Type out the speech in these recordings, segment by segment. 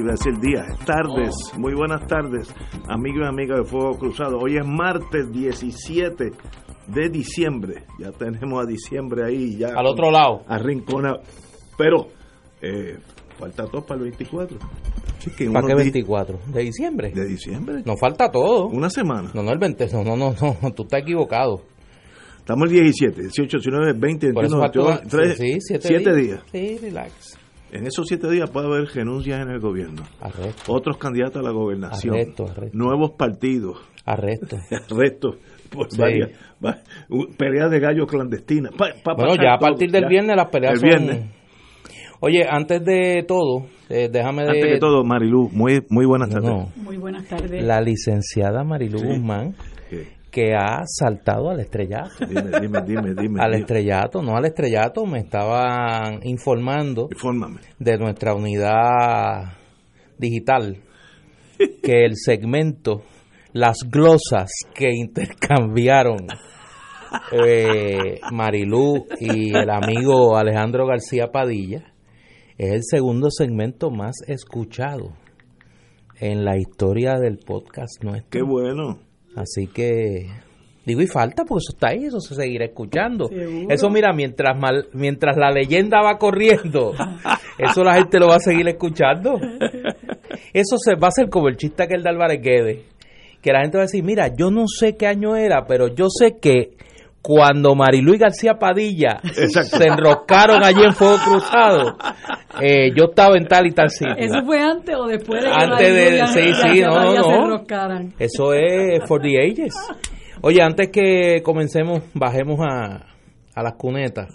Iba a decir días, tardes, muy buenas tardes, amigos y amigas de Fuego Cruzado. Hoy es martes 17 de diciembre, ya tenemos a diciembre ahí, ya. Al otro lado. Arrincona, pero eh, falta todo para el 24. ¿Para qué 24? ¿De diciembre? De diciembre. Nos falta todo. Una semana. No, no, el 20, no, no, no, no, tú estás equivocado. Estamos el 17, 18, 19, 20, 21, 22, 3, sí, 7 días. Sí, relax. En esos siete días puede haber renuncias en el gobierno. Arresto. Otros candidatos a la gobernación. Arresto, arresto. Nuevos partidos. Arresto. arresto. Pues varias, peleas de gallos clandestinas. bueno, ya a partir del viernes las peleas el viernes. Oye, antes de todo, eh, déjame de... Antes de todo, Marilú, muy, muy buenas tardes. Muy buenas tardes. La licenciada Marilú Guzmán que ha saltado al estrellato. Dime, dime, dime, dime. Al estrellato, no al estrellato, me estaban informando de nuestra unidad digital que el segmento, las glosas que intercambiaron eh, Marilú y el amigo Alejandro García Padilla, es el segundo segmento más escuchado en la historia del podcast nuestro. Qué bueno. Así que digo y falta porque eso está ahí, eso se seguirá escuchando. Eso mira, mientras mal, mientras la leyenda va corriendo, eso la gente lo va a seguir escuchando. Eso se va a hacer como el chiste que el de Álvarez Guedes, que la gente va a decir, mira, yo no sé qué año era, pero yo sé que cuando Mariluis García Padilla se enroscaron allí en Fuego Cruzado, eh, yo estaba en tal y tal sitio. ¿Eso fue antes o después de que Antes de, sí, sí, no, no, no. Eso es for the ages. Oye, antes que comencemos, bajemos a, a las cunetas.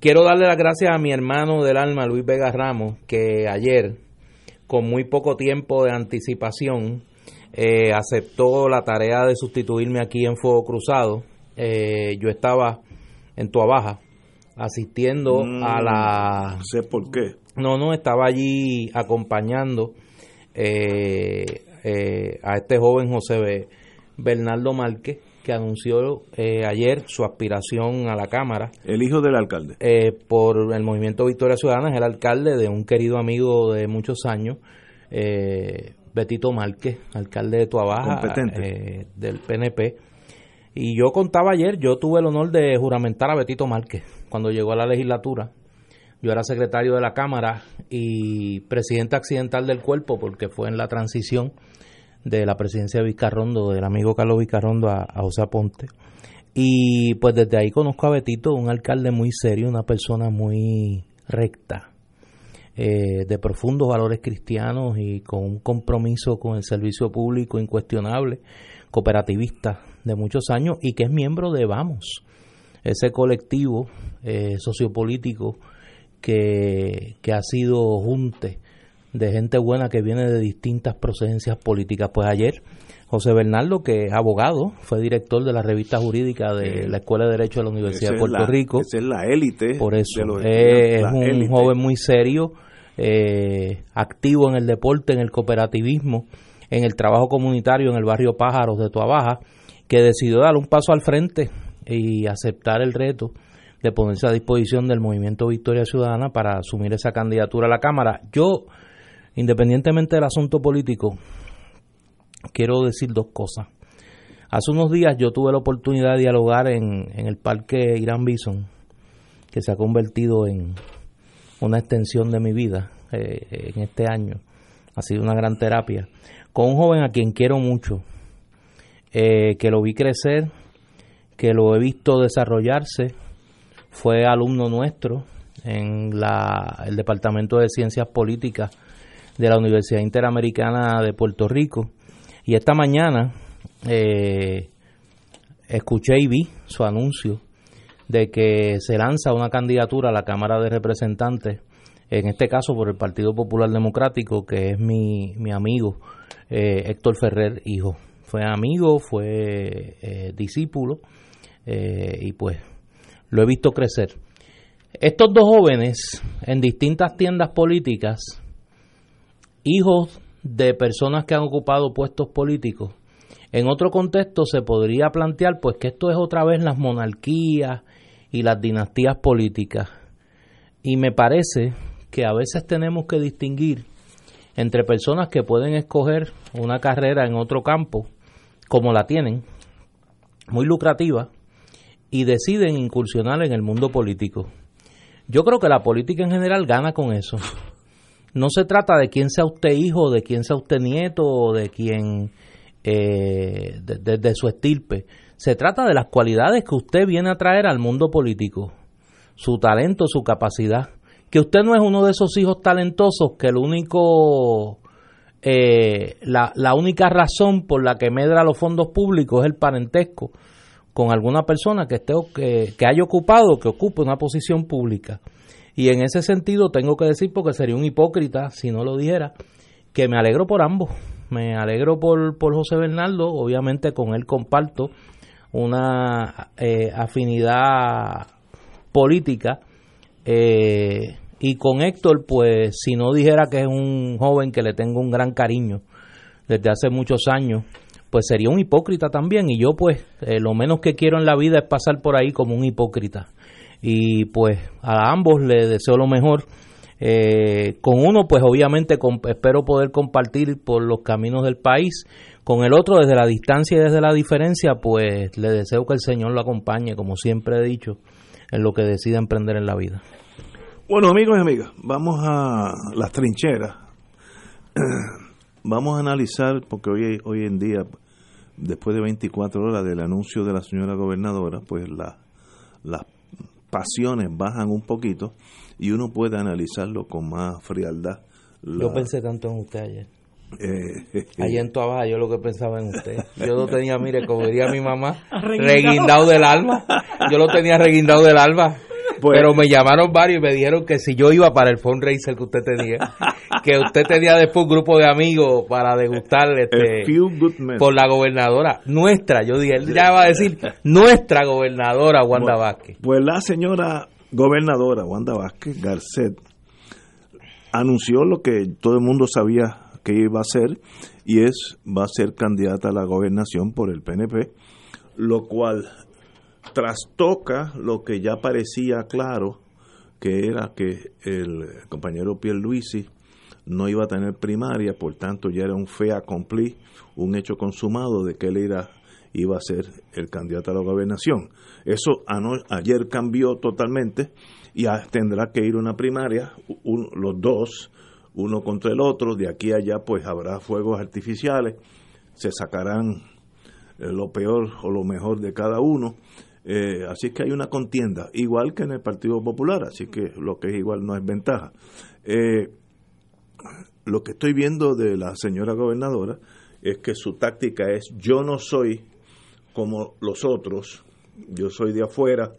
Quiero darle las gracias a mi hermano del alma, Luis Vega Ramos, que ayer, con muy poco tiempo de anticipación, eh, aceptó la tarea de sustituirme aquí en Fuego Cruzado eh, yo estaba en Tuabaja asistiendo mm, a la... No sé por qué. No, no, estaba allí acompañando eh, eh, a este joven José Bernardo Márquez, que anunció ayer su aspiración a la Cámara. El hijo del alcalde. por el movimiento Victoria Ciudadana, es el alcalde de un querido amigo de muchos años, Betito Márquez, alcalde de Tuabaja, del PNP y yo contaba ayer, yo tuve el honor de juramentar a Betito Márquez cuando llegó a la legislatura. Yo era secretario de la Cámara y presidente accidental del cuerpo porque fue en la transición de la presidencia de Vizcarrondo, del amigo Carlos Vizcarrondo a, José Aponte. Y pues desde ahí conozco a Betito, un alcalde muy serio, una persona muy recta, eh, de profundos valores cristianos y con un compromiso con el servicio público incuestionable, cooperativista de muchos años y que es miembro de Vamos, ese colectivo eh, sociopolítico que, que ha sido junte de gente buena que viene de distintas procedencias políticas. Pues ayer José Bernardo, que es abogado, fue director de la revista jurídica de la Escuela de Derecho de la Universidad de Puerto Rico. Esa es la élite. Por eso, es un joven muy serio, eh, activo en el deporte, en el cooperativismo, en el trabajo comunitario en el barrio Pájaros de Tuabaja que decidió dar un paso al frente y aceptar el reto de ponerse a disposición del movimiento Victoria Ciudadana para asumir esa candidatura a la Cámara. Yo, independientemente del asunto político, quiero decir dos cosas. Hace unos días yo tuve la oportunidad de dialogar en, en el Parque Irán Bison, que se ha convertido en una extensión de mi vida. en este año. Ha sido una gran terapia. Con un joven a quien quiero mucho, que lo vi crecer, que lo he visto desarrollarse, fue alumno nuestro en la, el Departamento de Ciencias Políticas de la Universidad Interamericana de Puerto Rico. Y esta mañana eh, escuché y vi su anuncio de que se lanza una candidatura a la Cámara de Representantes, en este caso por el Partido Popular Democrático, que es mi, mi amigo eh, Héctor Ferrer, hijo. Fue amigo, fue eh, discípulo y pues lo he visto crecer. Estos dos jóvenes en distintas tiendas políticas, hijos de personas que han ocupado puestos políticos, en otro contexto se podría plantear pues que esto es otra vez las monarquías y las dinastías políticas. Y me parece que a veces tenemos que distinguir entre personas que pueden escoger una carrera en otro campo, como la tienen, muy lucrativa, y deciden incursionar en el mundo político. Yo creo que la política en general gana con eso. No se trata de quién sea usted hijo, de quién sea usted nieto, o de quién, eh, de, su estirpe. Se trata de las cualidades que usted viene a traer al mundo político, su talento, su capacidad. Que usted no es uno de esos hijos talentosos que el único, eh, la, la única razón por la que medra los fondos públicos es el parentesco con alguna persona que esté que, que haya ocupado, que ocupe una posición pública. Y en ese sentido tengo que decir, porque sería un hipócrita si no lo dijera, que me alegro por ambos. Me alegro por, por José Bernardo, obviamente con él comparto una eh, afinidad política. Eh, y con Héctor, pues si no dijera que es un joven que le tengo un gran cariño desde hace muchos años, pues sería un hipócrita también. Y yo pues eh, lo menos que quiero en la vida es pasar por ahí como un hipócrita. Y pues a ambos les deseo lo mejor. Eh, con uno pues obviamente espero poder compartir por los caminos del país. Con el otro desde la distancia y desde la diferencia pues le deseo que el Señor lo acompañe como siempre he dicho en lo que decida emprender en la vida. Bueno amigos y amigas, vamos a las trincheras. Vamos a analizar, porque hoy, hoy en día después de 24 horas del anuncio de la señora gobernadora, pues las pasiones bajan un poquito y uno puede analizarlo con más frialdad. Yo pensé tanto en usted ayer. Eh, ayer en Tuabaja yo lo que pensaba en usted. Yo lo tenía, mire, como diría mi mamá, reguindado del alma. Yo lo tenía reguindado del alma. Pues, pero me llamaron varios y me dijeron que si yo iba para el fundraiser que usted tenía, que usted tenía después un grupo de amigos para degustar este, por la gobernadora nuestra, yo dije, él ya va a decir nuestra gobernadora Wanda Vázquez. Pues la señora gobernadora Wanda Vázquez Garcet anunció lo que todo el mundo sabía que iba a hacer y es va a ser candidata a la gobernación por el PNP, lo cual trastoca lo que ya parecía claro, que era que el compañero Pierluisi no iba a tener primaria, por tanto ya era un fe accompli, un hecho consumado de que él era, iba a ser el candidato a la gobernación. Eso ayer cambió totalmente y tendrá que ir una primaria, los dos, uno contra el otro, de aquí a allá pues habrá fuegos artificiales, se sacarán eh, lo peor o lo mejor de cada uno eh, así que hay una contienda, igual que en el Partido Popular, así que lo que es igual no es ventaja. Eh, lo que estoy viendo de la señora gobernadora es que su táctica es yo no soy como los otros, yo soy de afuera,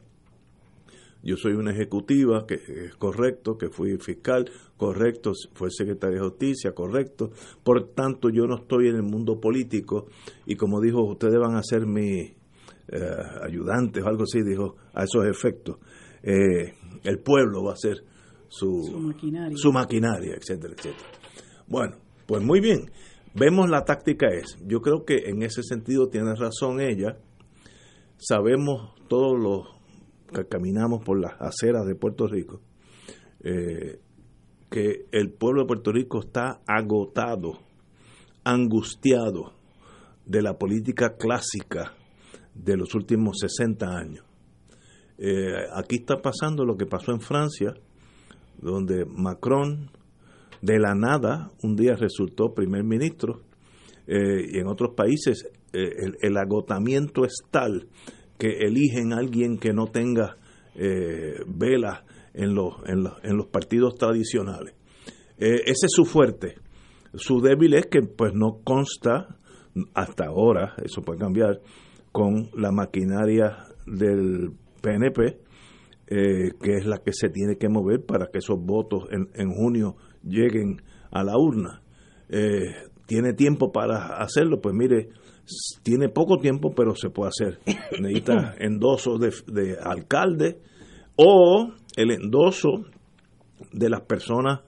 yo soy una ejecutiva, que es correcto, que fui fiscal, correcto, fue secretaria de justicia, correcto, por tanto yo no estoy en el mundo político y como dijo, ustedes van a ser mi, eh, ayudantes o algo así, dijo, a esos efectos, eh, el pueblo va a ser su, su, maquinaria. etcétera, etcétera. Bueno, pues muy bien, vemos la táctica es, yo creo que en ese sentido tiene razón ella, sabemos todos los que caminamos por las aceras de Puerto Rico, eh, que el pueblo de Puerto Rico está agotado, angustiado de la política clásica de los últimos 60 años. Eh, aquí está pasando lo que pasó en Francia, donde Macron de la nada un día resultó primer ministro eh, y en otros países eh, el, agotamiento es tal que eligen a alguien que no tenga eh, vela en los, en, los, en los partidos tradicionales. ese es su fuerte. Su débil es que pues no consta hasta ahora, eso puede cambiar, con la maquinaria del PNP, que es la que se tiene que mover para que esos votos en, en junio lleguen a la urna. Eh, ¿Tiene tiempo para hacerlo? Pues mire, tiene poco tiempo, pero se puede hacer. Necesita endoso de, alcalde o el endoso de las personas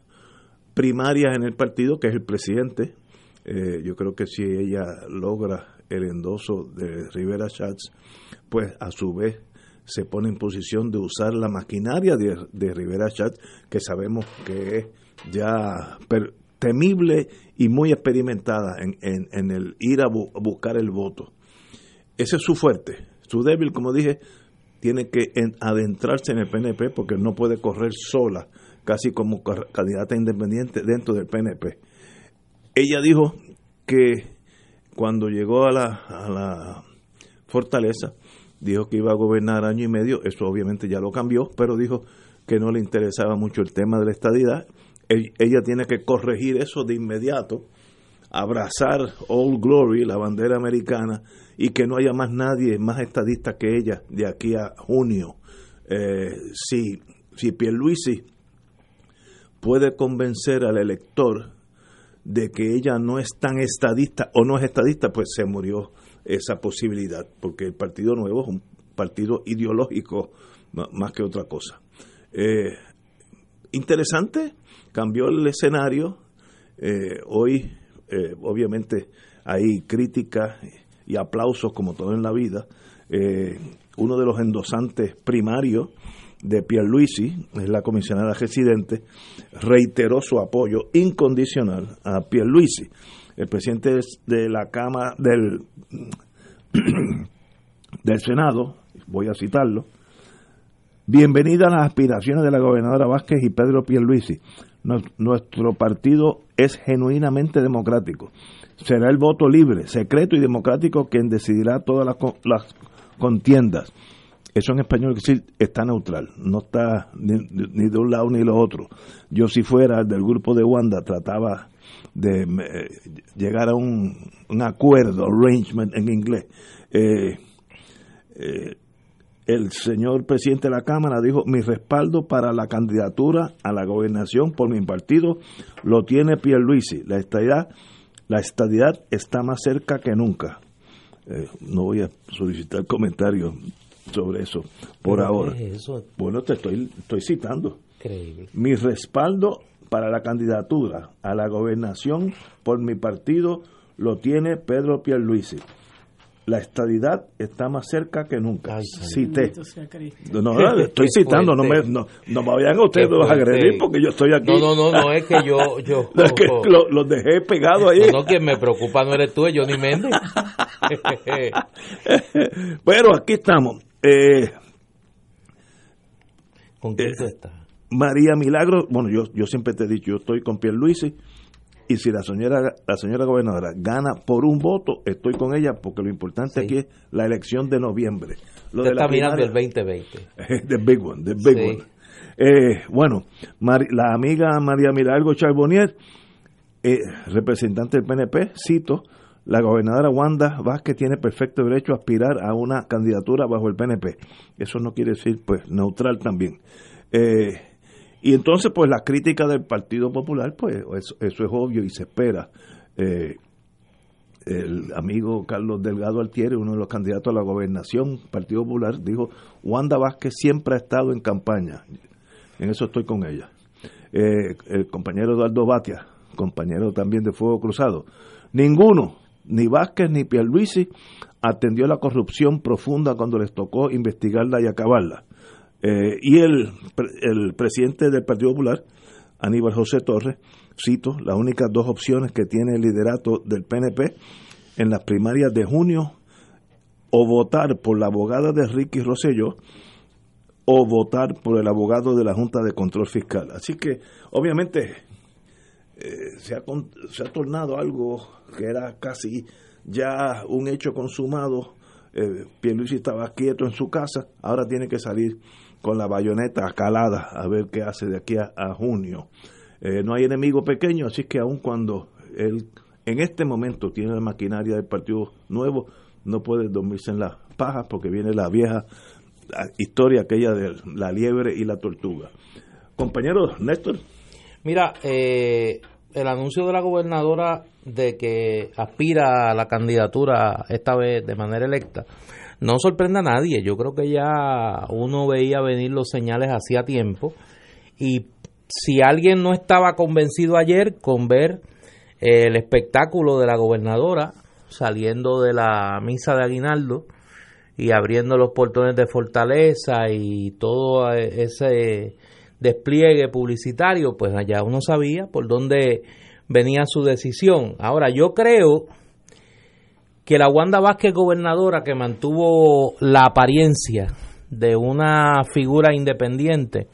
primarias en el partido, que es el presidente. Eh, yo creo que si ella logra el endoso de Rivera Schatz, pues a su vez se pone en posición de usar la maquinaria de, Rivera Schatz, que sabemos que es ya temible y muy experimentada en, en, el ir a, buscar el voto. Ese es su fuerte. Su débil, como dije, tiene que adentrarse en el PNP porque no puede correr sola, casi como candidata independiente dentro del PNP. Ella dijo que cuando llegó a la, a la fortaleza, dijo que iba a gobernar año y medio, eso obviamente ya lo cambió, pero dijo que no le interesaba mucho el tema de la estadidad ella tiene que corregir eso de inmediato, abrazar Old Glory, la bandera americana, y que no haya más nadie más estadista que ella de aquí a junio. Eh, si, si Pierluisi puede convencer al elector de que ella no es tan estadista o no es estadista, pues se murió esa posibilidad, porque el Partido Nuevo es un partido ideológico más que otra cosa. Eh, interesante, cambió el escenario. Eh, hoy, eh, obviamente, hay críticas y aplausos, como todo en la vida. Uno de los endosantes primarios de Pierluisi, es la comisionada residente, reiteró su apoyo incondicional a Pierluisi. El presidente de la Cámara del, del Senado, voy a citarlo, bienvenida a las aspiraciones de la gobernadora Vázquez y Pedro Pierluisi nuestro partido es genuinamente democrático. Será el voto libre, secreto y democrático quien decidirá todas las, contiendas. Eso en español decir está neutral, no está ni, de un lado ni de otro. Yo si fuera del grupo de Wanda trataba de llegar a un, acuerdo, arrangement en inglés. Eh, eh, el señor presidente de la Cámara dijo, mi respaldo para la candidatura a la gobernación por mi partido lo tiene Pierluisi. La estadidad, la estadidad está más cerca que nunca. Eh, no voy a solicitar comentarios sobre eso por ahora. Bueno, te estoy, estoy citando. Mi respaldo para la candidatura a la gobernación por mi partido lo tiene Pedro Pierluisi la estadidad está más cerca que nunca. Cité. No, no, estoy citando, no me, no, no me vayan ustedes a agredir porque yo estoy aquí. No, no, no, no es que yo... yo es que los dejé pegados ahí. No, quien me preocupa no eres tú, es Johnny Méndez. bueno, aquí estamos. Eh, ¿Con quién eh, estás? María Milagro, bueno, yo, yo siempre te he dicho, yo estoy con Pierluisi y si la señora la señora gobernadora gana por un voto, estoy con ella porque lo importante aquí es la elección de noviembre. Lo de está mirando el 2020. The big one, the big one. Eh, bueno, la amiga María Milagro Charbonnier, eh, representante del PNP, cito, la gobernadora Wanda Vázquez tiene perfecto derecho a aspirar a una candidatura bajo el PNP. Eso no quiere decir, pues, neutral también. Eh, y entonces, pues la crítica del Partido Popular, pues eso, es obvio y se espera. Eh, el amigo Carlos Delgado Altieri, uno de los candidatos a la gobernación, Partido Popular, dijo, Wanda Vázquez siempre ha estado en campaña. En eso estoy con ella. Eh, el compañero Eduardo Batia, compañero también de Fuego Cruzado. Ninguno, ni Vázquez ni Pierluisi, atendió la corrupción profunda cuando les tocó investigarla y acabarla. Eh, y el, el presidente del Partido Popular, Aníbal José Torres, cito, las únicas dos opciones que tiene el liderato del PNP en las primarias de junio, o votar por la abogada de Ricky Rosselló, o votar por el abogado de la Junta de Control Fiscal. Así que, obviamente, eh, se, ha, se ha tornado algo que era casi ya un hecho consumado. Eh, Pierluisi estaba quieto en su casa, ahora tiene que salir con la bayoneta calada a ver qué hace de aquí a, junio. Eh, no hay enemigo pequeño, así que aun cuando él en este momento tiene la maquinaria del Partido Nuevo, no puede dormirse en las pajas porque viene la vieja historia aquella de la liebre y la tortuga. Compañero Néstor. Mira, eh, el anuncio de la gobernadora de que aspira a la candidatura esta vez de manera electa no sorprende a nadie. Yo creo que ya uno veía venir los señales hacía tiempo y si alguien no estaba convencido ayer con ver el espectáculo de la gobernadora saliendo de la misa de Aguinaldo y abriendo los portones de Fortaleza y todo ese despliegue publicitario, pues allá uno sabía por dónde venía su decisión. Ahora, yo creo que la Wanda Vázquez gobernadora que mantuvo la apariencia de una figura independiente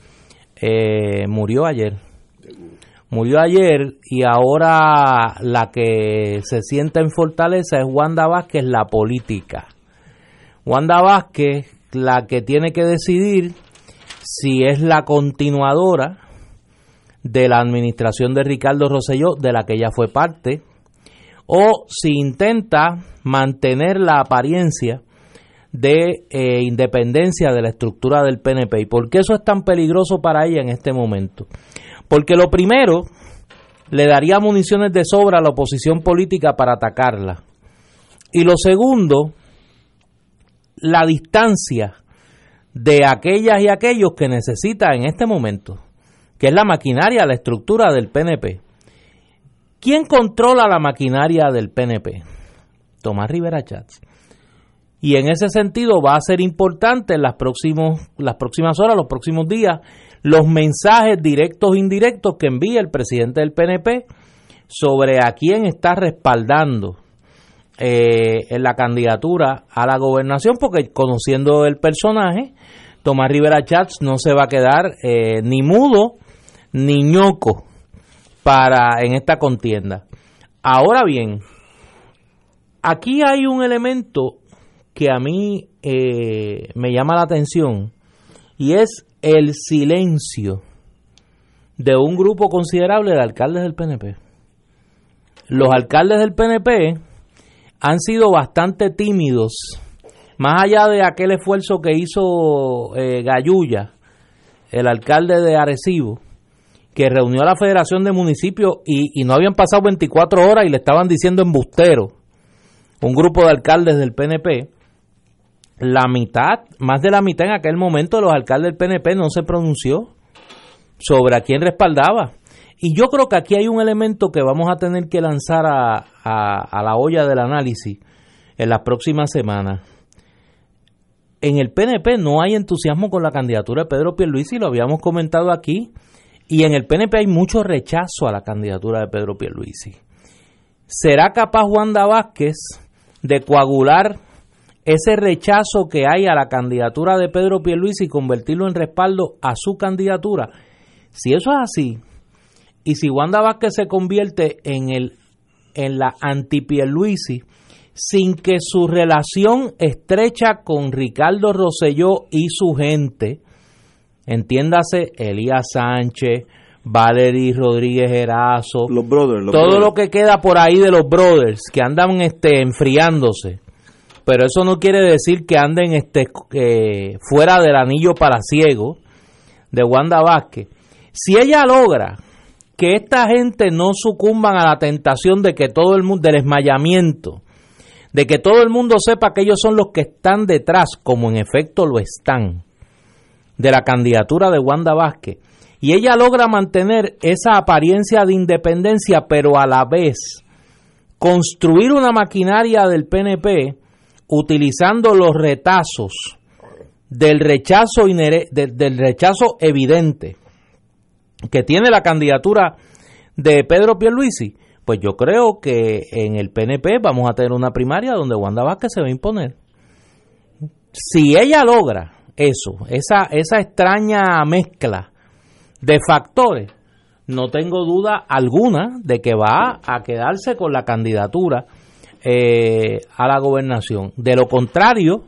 eh, murió ayer murió ayer y ahora la que se sienta en fortaleza es Wanda Vázquez, la política. Wanda Vázquez, la que tiene que decidir si es la continuadora de la administración de Ricardo Rosselló, de la que ella fue parte, o si intenta mantener la apariencia de eh, independencia de la estructura del PNP. ¿Y por qué eso es tan peligroso para ella en este momento? Porque lo primero, le daría municiones de sobra a la oposición política para atacarla. Y lo segundo, la distancia de aquellas y aquellos que necesita en este momento, que es la maquinaria, la estructura del PNP. ¿Quién controla la maquinaria del PNP? Tomás Rivera Chats. Y en ese sentido va a ser importante en las, próximos, las próximas horas, los próximos días, los mensajes directos e indirectos que envía el presidente del PNP sobre a quién está respaldando eh, en la candidatura a la gobernación, porque conociendo el personaje, Tomás Rivera Chats no se va a quedar eh, ni mudo ni ñoco para en esta contienda. Ahora bien, aquí hay un elemento que a mí eh, me llama la atención y es el silencio de un grupo considerable de alcaldes del PNP. Los alcaldes del PNP han sido bastante tímidos, más allá de aquel esfuerzo que hizo eh, el alcalde de Arecibo, que reunió a la Federación de Municipios y, y no habían pasado 24 horas y le estaban diciendo embustero, un grupo de alcaldes del PNP, la mitad, más de la mitad en aquel momento los alcaldes del PNP no se pronunció sobre a quién respaldaba. Y yo creo que aquí hay un elemento que vamos a tener que lanzar a, a, la olla del análisis en las próximas semanas. En el PNP no hay entusiasmo con la candidatura de Pedro Pierluisi, lo habíamos comentado aquí, y en el PNP hay mucho rechazo a la candidatura de Pedro Pierluisi. ¿Será capaz Wanda Vázquez de coagular ese rechazo que hay a la candidatura de Pedro Pierluisi y convertirlo en respaldo a su candidatura. Si eso es así, y si Wanda Vázquez se convierte en el en la anti Pierluisi sin que su relación estrecha con Ricardo Rosselló y su gente, entiéndase Elías Sánchez, Valery Rodríguez Erazo, los brothers, todo lo que queda por ahí de los brothers que andan este enfriándose pero eso no quiere decir que anden este, eh, fuera del anillo para ciego de Wanda Vázquez. Si ella logra que esta gente no sucumban a la tentación de que todo el mundo, del esmayamiento, de que todo el mundo sepa que ellos son los que están detrás, como en efecto lo están, de la candidatura de Wanda Vázquez, y ella logra mantener esa apariencia de independencia, pero a la vez construir una maquinaria del PNP utilizando los retazos del rechazo, del rechazo evidente que tiene la candidatura de Pedro Pierluisi, pues yo creo que en el PNP vamos a tener una primaria donde Wanda Vázquez se va a imponer. Si ella logra eso, esa, esa extraña mezcla de factores, no tengo duda alguna de que va a quedarse con la candidatura eh, a la gobernación. De lo contrario,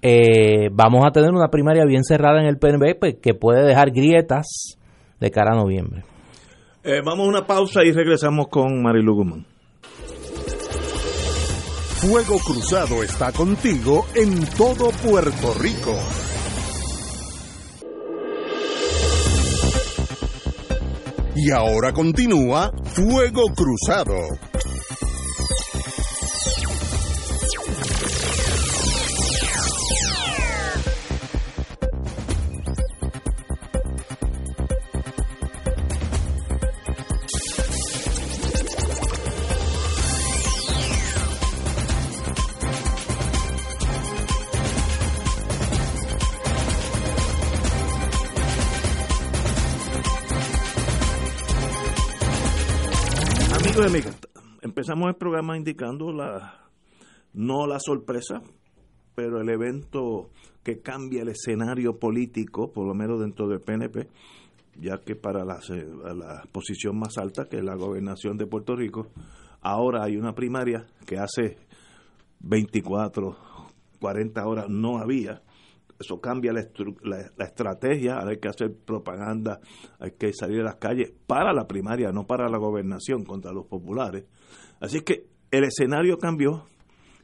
eh, vamos a tener una primaria bien cerrada en el PNB pues, que puede dejar grietas de cara a noviembre. Eh, vamos a una pausa y regresamos con Marilu Guzmán. Fuego Cruzado está contigo en todo Puerto Rico. Y ahora continúa Fuego Cruzado. Empezamos el programa indicando la no la sorpresa, pero el evento que cambia el escenario político, por lo menos dentro del PNP, ya que para la, la posición más alta, que es la gobernación de Puerto Rico, ahora hay una primaria que hace 24, 40 horas no había. Eso cambia la, la, estrategia, hay que hacer propaganda, hay que salir a las calles para la primaria, no para la gobernación contra los populares. Así que el escenario cambió.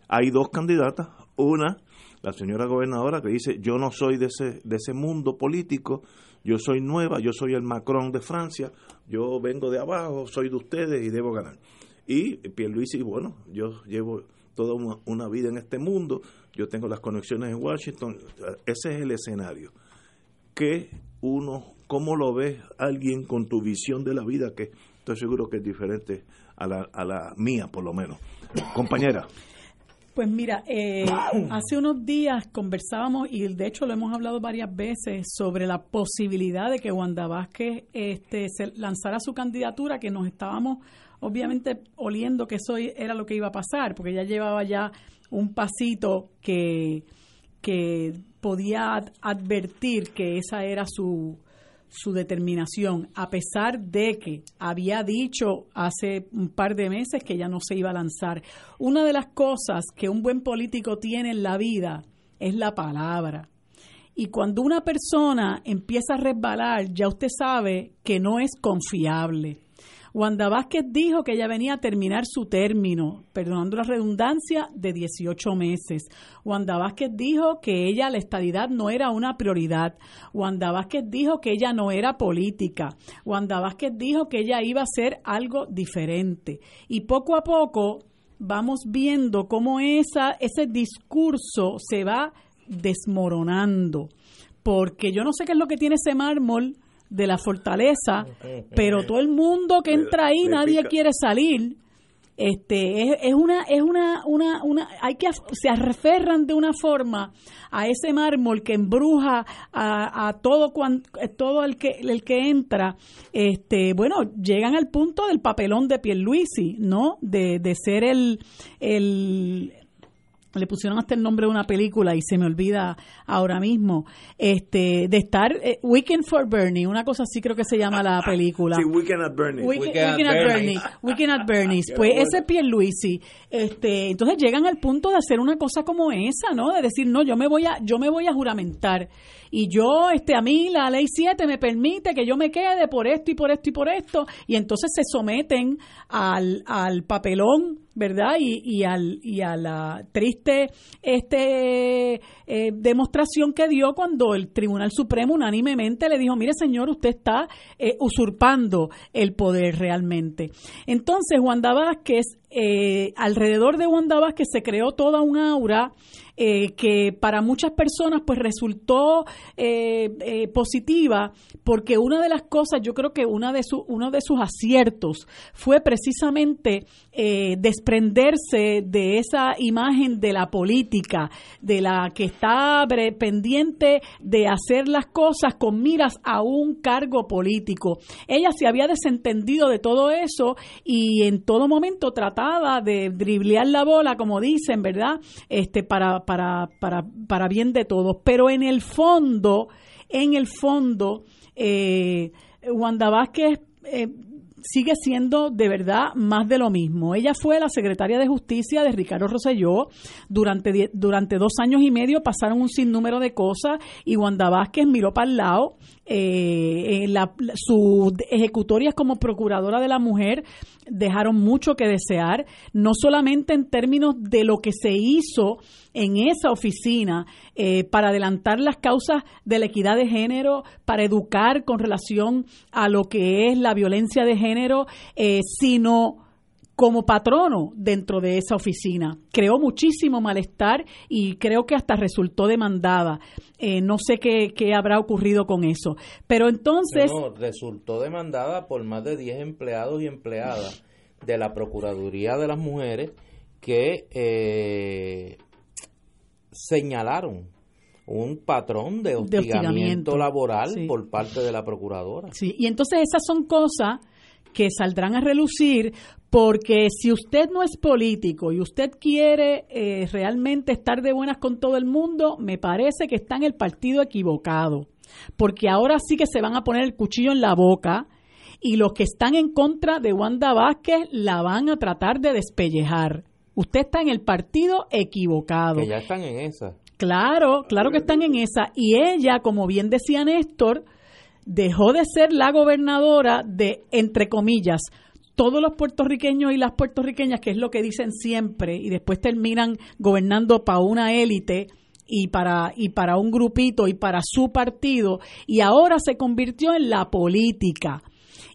Hay dos candidatas. Una, la señora gobernadora, que dice, yo no soy de ese, de ese mundo político, yo soy nueva, yo soy el Macron de Francia, yo vengo de abajo, soy de ustedes y debo ganar. Y Pierluisi, bueno, yo llevo toda una, vida en este mundo, yo tengo las conexiones en Washington, ese es el escenario. Que uno, ¿cómo lo ve alguien con tu visión de la vida? Que estoy seguro que es diferente a la, a la mía, por lo menos. Compañera. Pues mira, eh, hace unos días conversábamos y de hecho lo hemos hablado varias veces sobre la posibilidad de que Wanda Vázquez este, se lanzara su candidatura, que nos estábamos obviamente oliendo que eso era lo que iba a pasar, porque ya llevaba ya un pasito que, que podía advertir que esa era su, su determinación, a pesar de que había dicho hace un par de meses que ya no se iba a lanzar. Una de las cosas que un buen político tiene en la vida es la palabra. Y cuando una persona empieza a resbalar, ya usted sabe que no es confiable. Wanda Vázquez dijo que ella venía a terminar su término, perdonando la redundancia, de 18 meses. Wanda Vázquez dijo que ella, la estadidad, no era una prioridad. Wanda Vázquez dijo que ella no era política. Wanda Vázquez dijo que ella iba a ser algo diferente. Y poco a poco vamos viendo cómo esa, ese discurso se va desmoronando. Porque yo no sé qué es lo que tiene ese mármol de la fortaleza, pero todo el mundo que entra ahí, nadie quiere salir. Este, es, es, una, es una, una, una, hay que, se aferran de una forma a ese mármol que embruja a, a todo todo el que, el que entra, este, bueno, llegan al punto del papelón de Pierluisi, ¿no? De, de ser el, el, le pusieron hasta el nombre de una película y se me olvida ahora mismo, este, de estar eh, Weekend for Bernie, una cosa así creo que se llama la película. Sí, Weekend at Bernie. Weekend, at, Bernie. Weekend at Bernie's. Pues ese Pierluisi, este, entonces llegan al punto de hacer una cosa como esa, ¿no? De decir, no, yo me voy a, yo me voy a juramentar y yo, este, a mí la ley 7 me permite que yo me quede por esto y por esto y por esto, y entonces se someten al, al papelón ¿verdad? Y, y, al, y a la triste este eh, demostración que dio cuando el Tribunal Supremo unánimemente le dijo, mire señor, usted está eh, usurpando el poder realmente. Entonces, Wanda Vázquez, eh, alrededor de Wanda Vázquez se creó toda una aura eh, que para muchas personas pues resultó eh, eh, positiva porque una de las cosas, yo creo que una de su, uno de sus aciertos fue precisamente desprenderse de esa imagen de la política, de la que está pendiente de hacer las cosas con miras a un cargo político. Ella se había desentendido de todo eso y en todo momento trataba de driblear la bola, como dicen, ¿verdad? Este, para, para, para, para bien de todos. Pero en el fondo, en el fondo, eh, Wanda Vázquez eh, sigue siendo de verdad más de lo mismo. Ella fue la secretaria de Justicia de Ricardo Rosselló. Durante, durante dos años y medio pasaron un sinnúmero de cosas y Wanda Vázquez miró para el lado. Eh, la, sus ejecutorias como procuradora de la mujer dejaron mucho que desear, no solamente en términos de lo que se hizo en esa oficina eh, para adelantar las causas de la equidad de género, para educar con relación a lo que es la violencia de género, eh, sino como patrono dentro de esa oficina. Creó muchísimo malestar y creo que hasta resultó demandada. Eh, no sé qué, habrá ocurrido con eso. Pero entonces... resultó demandada por más de 10 empleados y empleadas de la Procuraduría de las Mujeres que eh, señalaron un patrón de hostigamiento, laboral por parte de la procuradora. Sí, y entonces esas son cosas que saldrán a relucir porque si usted no es político y usted quiere eh, realmente estar de buenas con todo el mundo, me parece que está en el partido equivocado, porque ahora sí que se van a poner el cuchillo en la boca y los que están en contra de Wanda Vázquez la van a tratar de despellejar. Usted está en el partido equivocado. Que ya están en esa. Claro, claro que están en esa. Y ella, como bien decía Néstor, dejó de ser la gobernadora de, entre comillas, todos los puertorriqueños y las puertorriqueñas, que es lo que dicen siempre, y después terminan gobernando para una élite y para, y para un grupito y para su partido, y ahora se convirtió en la política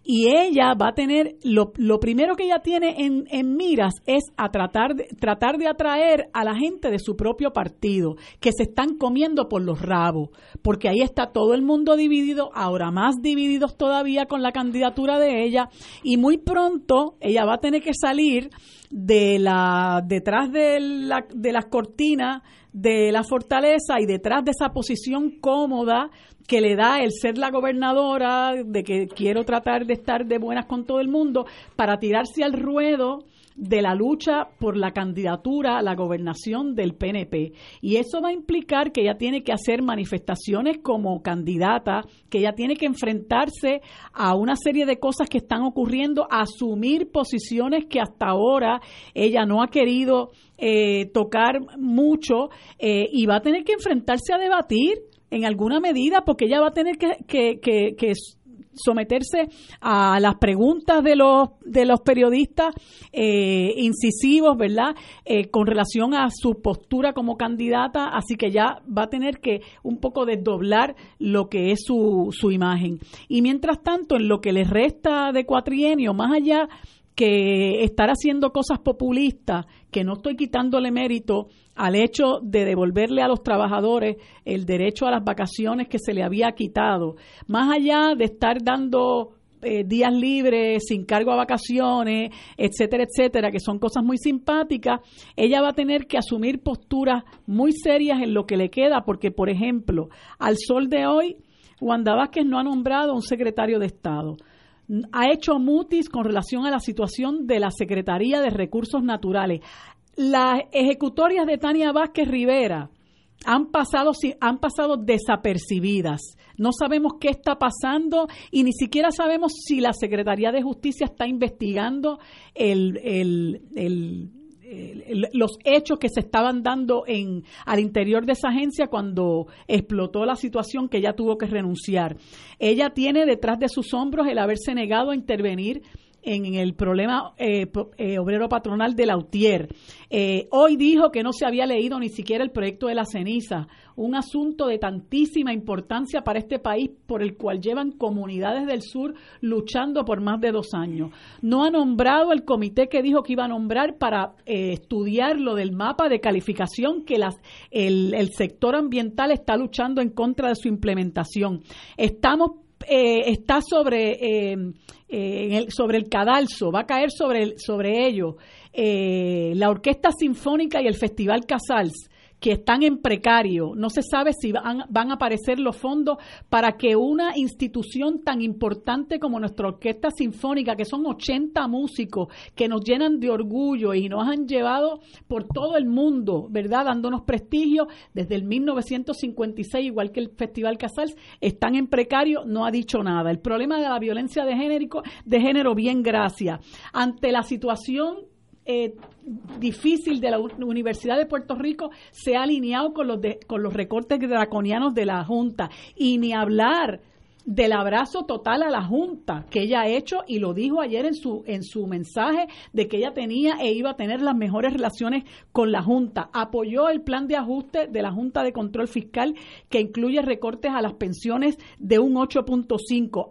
y ella va a tener, lo, lo primero que ella tiene en, en, miras es a tratar de, tratar de atraer a la gente de su propio partido, que se están comiendo por los rabos, porque ahí está todo el mundo dividido, ahora más divididos todavía con la candidatura de ella, y muy pronto ella va a tener que salir de la, detrás de, la, de las cortinas de la fortaleza y detrás de esa posición cómoda que le da el ser la gobernadora, de que quiero tratar de estar de buenas con todo el mundo, para tirarse al ruedo de la lucha por la candidatura a la gobernación del PNP. Y eso va a implicar que ella tiene que hacer manifestaciones como candidata, que ella tiene que enfrentarse a una serie de cosas que están ocurriendo, asumir posiciones que hasta ahora ella no ha querido eh, tocar mucho eh, y va a tener que enfrentarse a debatir en alguna medida porque ella va a tener que, que, que, someterse a las preguntas de los de los periodistas eh, incisivos, ¿verdad? Eh, con relación a su postura como candidata, así que ya va a tener que un poco desdoblar lo que es su, su imagen. Y mientras tanto, en lo que le resta de cuatrienio, más allá que estar haciendo cosas populistas, que no estoy quitándole mérito al hecho de devolverle a los trabajadores el derecho a las vacaciones que se le había quitado, más allá de estar dando eh, días libres, sin cargo a vacaciones, etcétera, etcétera, que son cosas muy simpáticas, ella va a tener que asumir posturas muy serias en lo que le queda, porque, por ejemplo, al sol de hoy, Wanda Vázquez no ha nombrado a un secretario de Estado ha hecho mutis con relación a la situación de la Secretaría de Recursos Naturales. Las ejecutorias de Tania Vázquez Rivera han pasado, han pasado desapercibidas. No sabemos qué está pasando y ni siquiera sabemos si la Secretaría de Justicia está investigando el, los hechos que se estaban dando en al interior de esa agencia cuando explotó la situación que ella tuvo que renunciar. Ella tiene detrás de sus hombros el haberse negado a intervenir en el problema eh, eh, obrero patronal de Lautier. Eh, hoy dijo que no se había leído ni siquiera el proyecto de la ceniza, un asunto de tantísima importancia para este país por el cual llevan comunidades del sur luchando por más de dos años. No ha nombrado el comité que dijo que iba a nombrar para estudiar lo del mapa de calificación que las, el, el sector ambiental está luchando en contra de su implementación. Estamos eh, está sobre, eh, eh, sobre el cadalso, va a caer sobre, sobre ello. La Orquesta Sinfónica y el Festival Casals, que están en precario. No se sabe si van, van, a aparecer los fondos para que una institución tan importante como nuestra Orquesta Sinfónica, que son 80 músicos que nos llenan de orgullo y nos han llevado por todo el mundo, ¿verdad? Dándonos prestigio desde el 1956, igual que el Festival Casals, están en precario, no ha dicho nada. El problema de la violencia de género, de género bien gracias. Ante la situación eh, difícil de la Universidad de Puerto Rico se ha alineado con los, con los recortes draconianos de la Junta. Y ni hablar del abrazo total a la Junta que ella ha hecho y lo dijo ayer en su, en su mensaje de que ella tenía e iba a tener las mejores relaciones con la Junta. Apoyó el plan de ajuste de la Junta de Control Fiscal que incluye recortes a las pensiones de un 8.5.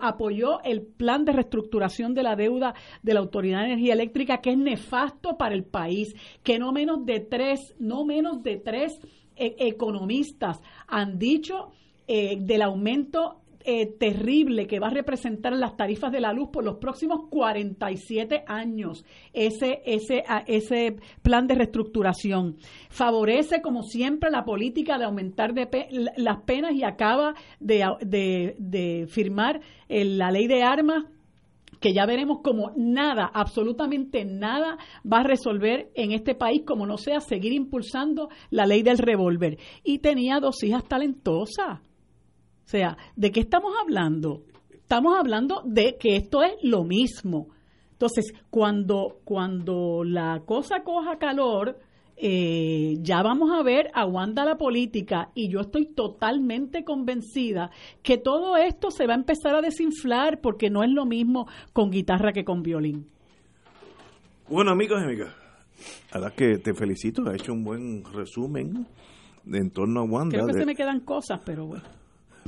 Apoyó el plan de reestructuración de la deuda de la Autoridad de Energía Eléctrica que es nefasto para el país, que no menos de tres, no menos de tres eh, economistas han dicho eh, del aumento eh, terrible que va a representar las tarifas de la luz por los próximos 47 años ese, ese, ese plan de reestructuración. Favorece, como siempre, la política de aumentar de las penas y acaba de, de, firmar la ley de armas que ya veremos como nada, absolutamente nada va a resolver en este país como no sea seguir impulsando la ley del revólver. Y tenía dos hijas talentosas. O sea, ¿de qué estamos hablando? Estamos hablando de que esto es lo mismo. Entonces, cuando, cuando la cosa coja calor, eh, ya vamos a ver a Wanda la política y yo estoy totalmente convencida que todo esto se va a empezar a desinflar porque no es lo mismo con guitarra que con violín. Bueno, amigos y amigas, a que te felicito, has hecho un buen resumen en torno a Wanda. Creo que se me quedan cosas, pero bueno.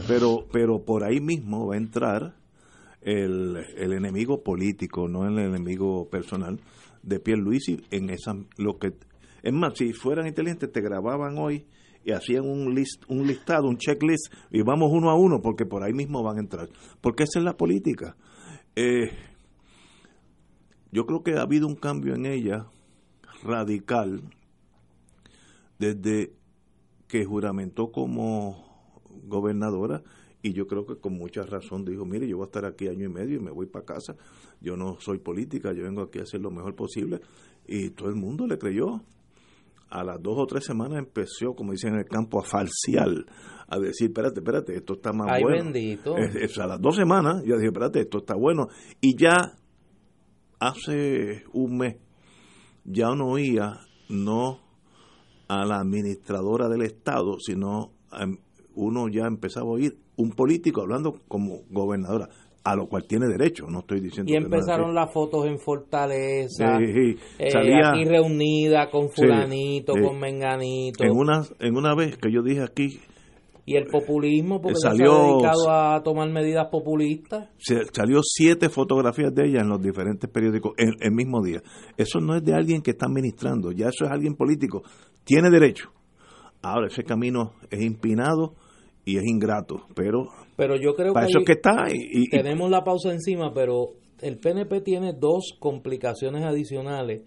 Pero, pero por ahí mismo va a entrar el, el enemigo político, no el enemigo personal de Pierluisi en esa lo que es más, si fueran inteligentes te grababan hoy y hacían un list, un listado, un checklist y vamos uno a uno porque por ahí mismo van a entrar. Porque esa es la política. Eh, yo creo que ha habido un cambio en ella radical desde que juramentó como gobernadora y yo creo que con mucha razón dijo, mire, yo voy a estar aquí año y medio y me voy para casa, yo no soy política, yo vengo aquí a hacer lo mejor posible y todo el mundo le creyó. A las dos o tres semanas empezó, como dicen en el campo, a falsear, a decir, espérate, espérate, esto está más bueno. bendito. a las dos semanas yo dije, espérate, esto está bueno. Y ya hace un mes ya no oía no a la administradora del Estado, sino a, uno ya empezaba a oír un político hablando como gobernadora, a lo cual tiene derecho, no estoy diciendo Y empezaron las fotos en Fortaleza, eh, aquí reunida con fulanito, con menganito. En una, en una vez que yo dije aquí... Y el populismo, porque salió, se ha dedicado a tomar medidas populistas. salió siete fotografías de ella en los diferentes periódicos el, el mismo día. Eso no es de alguien que está administrando, ya eso es alguien político. Tiene derecho. Ahora, ese camino es empinado y es ingrato, pero, pero yo creo para eso es que está. Y, tenemos la pausa encima, pero el PNP tiene dos complicaciones adicionales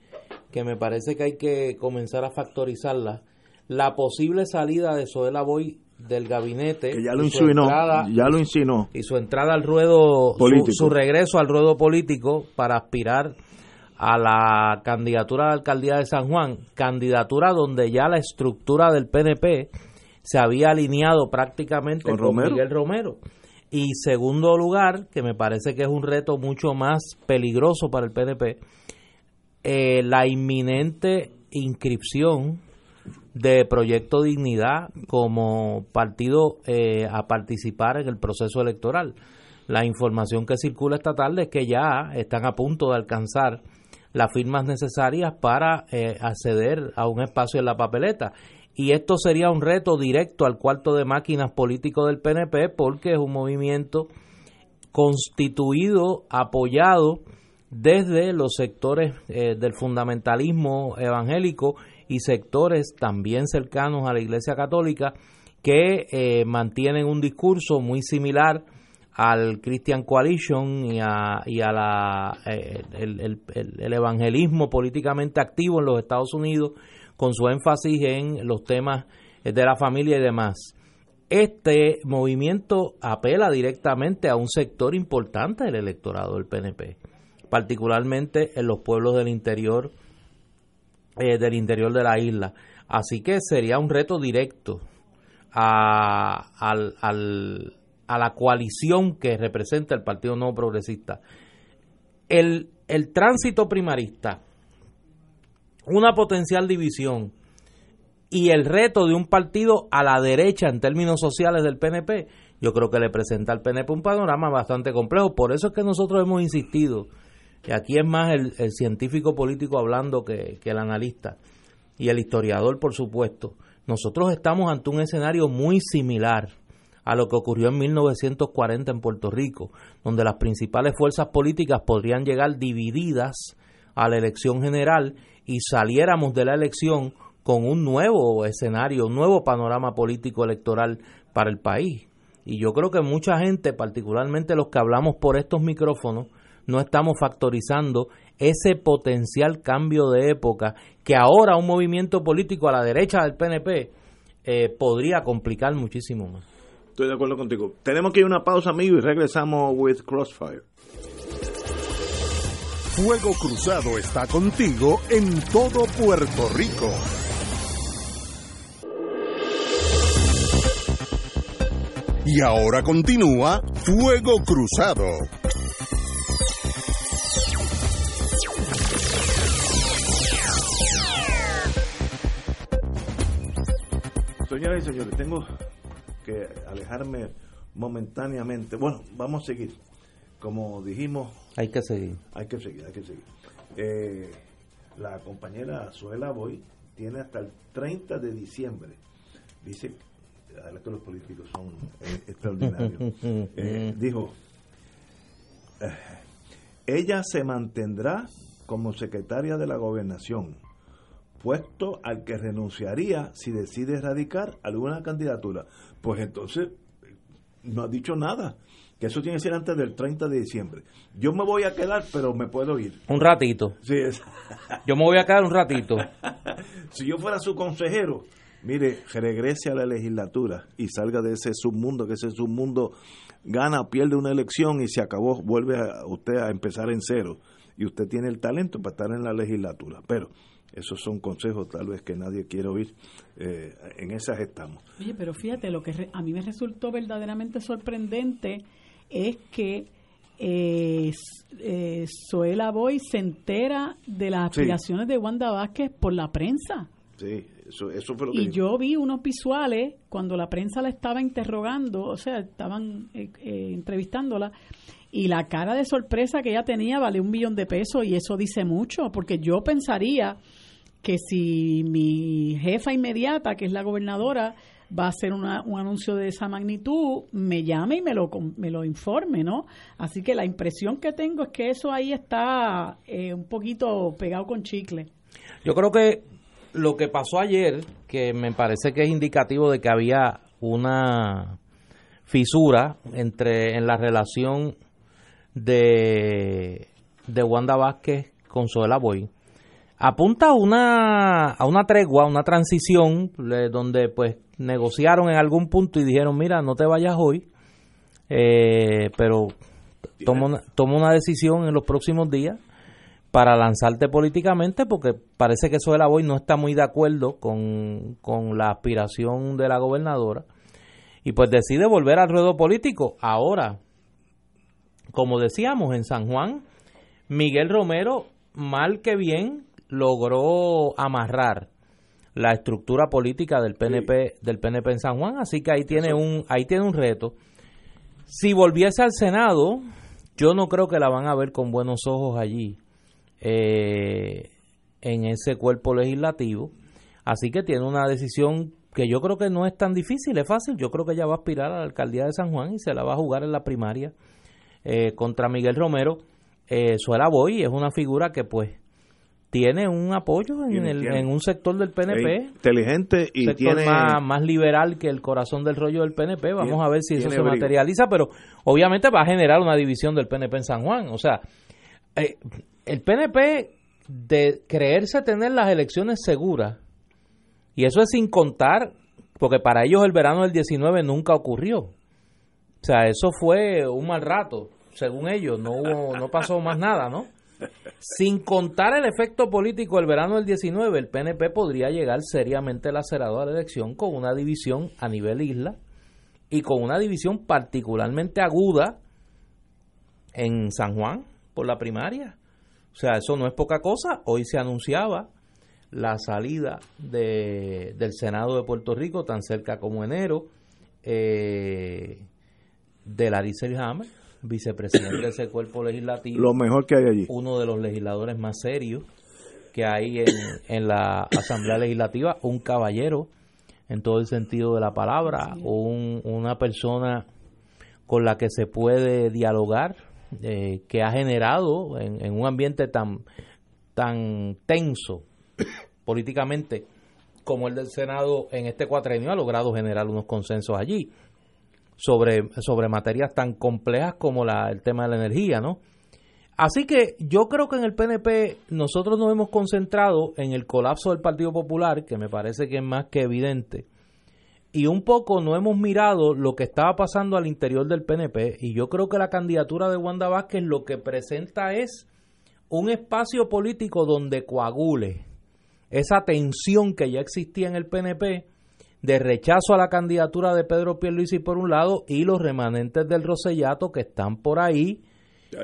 que me parece que hay que comenzar a factorizarlas. La posible salida de Soela Boy del gabinete. Que ya lo insinuó. Ya lo insinuó. Y su entrada al ruedo, su, su, regreso al ruedo político para aspirar a la candidatura de alcaldía de San Juan, candidatura donde ya la estructura del PNP se había alineado prácticamente con, Miguel Romero. Y segundo lugar, que me parece que es un reto mucho más peligroso para el PNP, eh, la inminente inscripción de Proyecto Dignidad como partido eh, a participar en el proceso electoral. La información que circula esta tarde es que ya están a punto de alcanzar las firmas necesarias para eh, acceder a un espacio en la papeleta y esto sería un reto directo al cuarto de máquinas político del PNP porque es un movimiento constituido, apoyado desde los sectores eh, del fundamentalismo evangélico y sectores también cercanos a la Iglesia Católica que eh, mantienen un discurso muy similar al Christian Coalition y a, y a la, eh, el evangelismo políticamente activo en los Estados Unidos con su énfasis en los temas de la familia y demás. Este movimiento apela directamente a un sector importante del electorado del PNP, particularmente en los pueblos del interior, eh, del interior de la isla. Así que sería un reto directo a, la coalición que representa el Partido Nuevo Progresista. El tránsito primarista, una potencial división y el reto de un partido a la derecha en términos sociales del PNP, yo creo que le presenta al PNP un panorama bastante complejo. Por eso es que nosotros hemos insistido, que aquí es más el, científico político hablando que, que el analista y el historiador, por supuesto. Nosotros estamos ante un escenario muy similar a lo que ocurrió en 1940 en Puerto Rico, donde las principales fuerzas políticas podrían llegar divididas a la elección general y saliéramos de la elección con un nuevo escenario, un nuevo panorama político electoral para el país. Y yo creo que mucha gente, particularmente los que hablamos por estos micrófonos, no estamos factorizando ese potencial cambio de época que ahora un movimiento político a la derecha del PNP eh, podría complicar muchísimo más. Estoy de acuerdo contigo. Tenemos que ir a una pausa, amigo, y regresamos with Crossfire. Fuego Cruzado está contigo en todo Puerto Rico. Y ahora continúa Fuego Cruzado. Señoras y señores, tengo que alejarme momentáneamente. Bueno, vamos a seguir. Como dijimos... Hay que seguir. Hay que seguir, hay que seguir. Eh, la compañera Suela Boy tiene hasta el 30 de diciembre. Dice que los políticos son eh, extraordinarios, eh, dijo, ella se mantendrá como secretaria de la gobernación, puesto al que renunciaría si decide erradicar alguna candidatura. Pues entonces, no ha dicho nada que eso tiene que ser antes del 30 de diciembre. Yo me voy a quedar, pero me puedo ir. Un ratito. Sí, es. Yo me voy a quedar un ratito. si yo fuera su consejero, mire, regrese a la legislatura y salga de ese submundo, que ese submundo gana, pierde una elección y se acabó, vuelve a usted a empezar en cero. Y usted tiene el talento para estar en la legislatura. Pero esos son consejos tal vez que nadie quiere oír. Eh, en esas estamos. Oye, pero fíjate, lo que a mí me resultó verdaderamente sorprendente es que eh, eh Boy se entera de las aspiraciones de Wanda Vázquez por la prensa. Sí, y yo vi unos visuales cuando la prensa la estaba interrogando, o sea, estaban eh, eh, entrevistándola, y la cara de sorpresa que ella tenía vale un millón de pesos, y eso dice mucho, porque yo pensaría que si mi jefa inmediata, que es la gobernadora, va a hacer un anuncio de esa magnitud, me llame y me lo, me lo informe, ¿no? Así que la impresión que tengo es que eso ahí está eh, un poquito pegado con chicle. Yo creo que lo que pasó ayer, que me parece que es indicativo de que había una fisura entre en la relación de, de Wanda Vázquez con Soela Boy, apunta a una, a una tregua, una transición, donde pues negociaron en algún punto y dijeron, mira, no te vayas hoy, eh, pero toma toma una decisión en los próximos días para lanzarte políticamente porque parece que la Boy no está muy de acuerdo con, la aspiración de la gobernadora y pues decide volver al ruedo político. Ahora, como decíamos en San Juan, Miguel Romero, mal que bien, logró amarrar la estructura política del PNP del PNP en San Juan, así que ahí tiene un ahí tiene un reto. Si volviese al Senado, yo no creo que la van a ver con buenos ojos allí eh, en ese cuerpo legislativo. Así que tiene una decisión que yo creo que no es tan difícil, es fácil. Yo creo que ella va a aspirar a la alcaldía de San Juan y se la va a jugar en la primaria eh, contra Miguel Romero. Eh, Suela Boy es una figura que pues tiene un apoyo en, el, en un sector del PNP. inteligente y tiene... Más, más, liberal que el corazón del rollo del PNP. Vamos a ver si eso se materializa, pero obviamente va a generar una división del PNP en San Juan. O sea, eh, el PNP de creerse tener las elecciones seguras Y eso es sin contar, porque para ellos el verano del 19 nunca ocurrió. O sea, eso fue un mal rato, según ellos, no hubo, no pasó más nada, ¿no? Sin contar el efecto político del verano del 19, el PNP podría llegar seriamente lacerado a la elección con una división a nivel isla y con una división particularmente aguda en San Juan por la primaria. O sea, eso no es poca cosa. Hoy se anunciaba la salida de, del Senado de Puerto Rico tan cerca como enero eh, de Larissa Hammer, vicepresidente de ese cuerpo legislativo. Lo mejor que hay allí. Uno de los legisladores más serios que hay en, en la Asamblea Legislativa, un caballero en todo el sentido de la palabra, un, una persona con la que se puede dialogar, eh, que ha generado en, un ambiente tan, tan tenso políticamente como el del Senado en este cuatrenio, ha logrado generar unos consensos allí sobre, sobre materias tan complejas como la, el tema de la energía, ¿no? Así que yo creo que en el PNP nosotros nos hemos concentrado en el colapso del Partido Popular, que me parece que es más que evidente, y un poco no hemos mirado lo que estaba pasando al interior del PNP y yo creo que la candidatura de Wanda Vázquez lo que presenta es un espacio político donde coagule esa tensión que ya existía en el PNP de rechazo a la candidatura de Pedro Pierluisi por un lado y los remanentes del Rosellato que están por ahí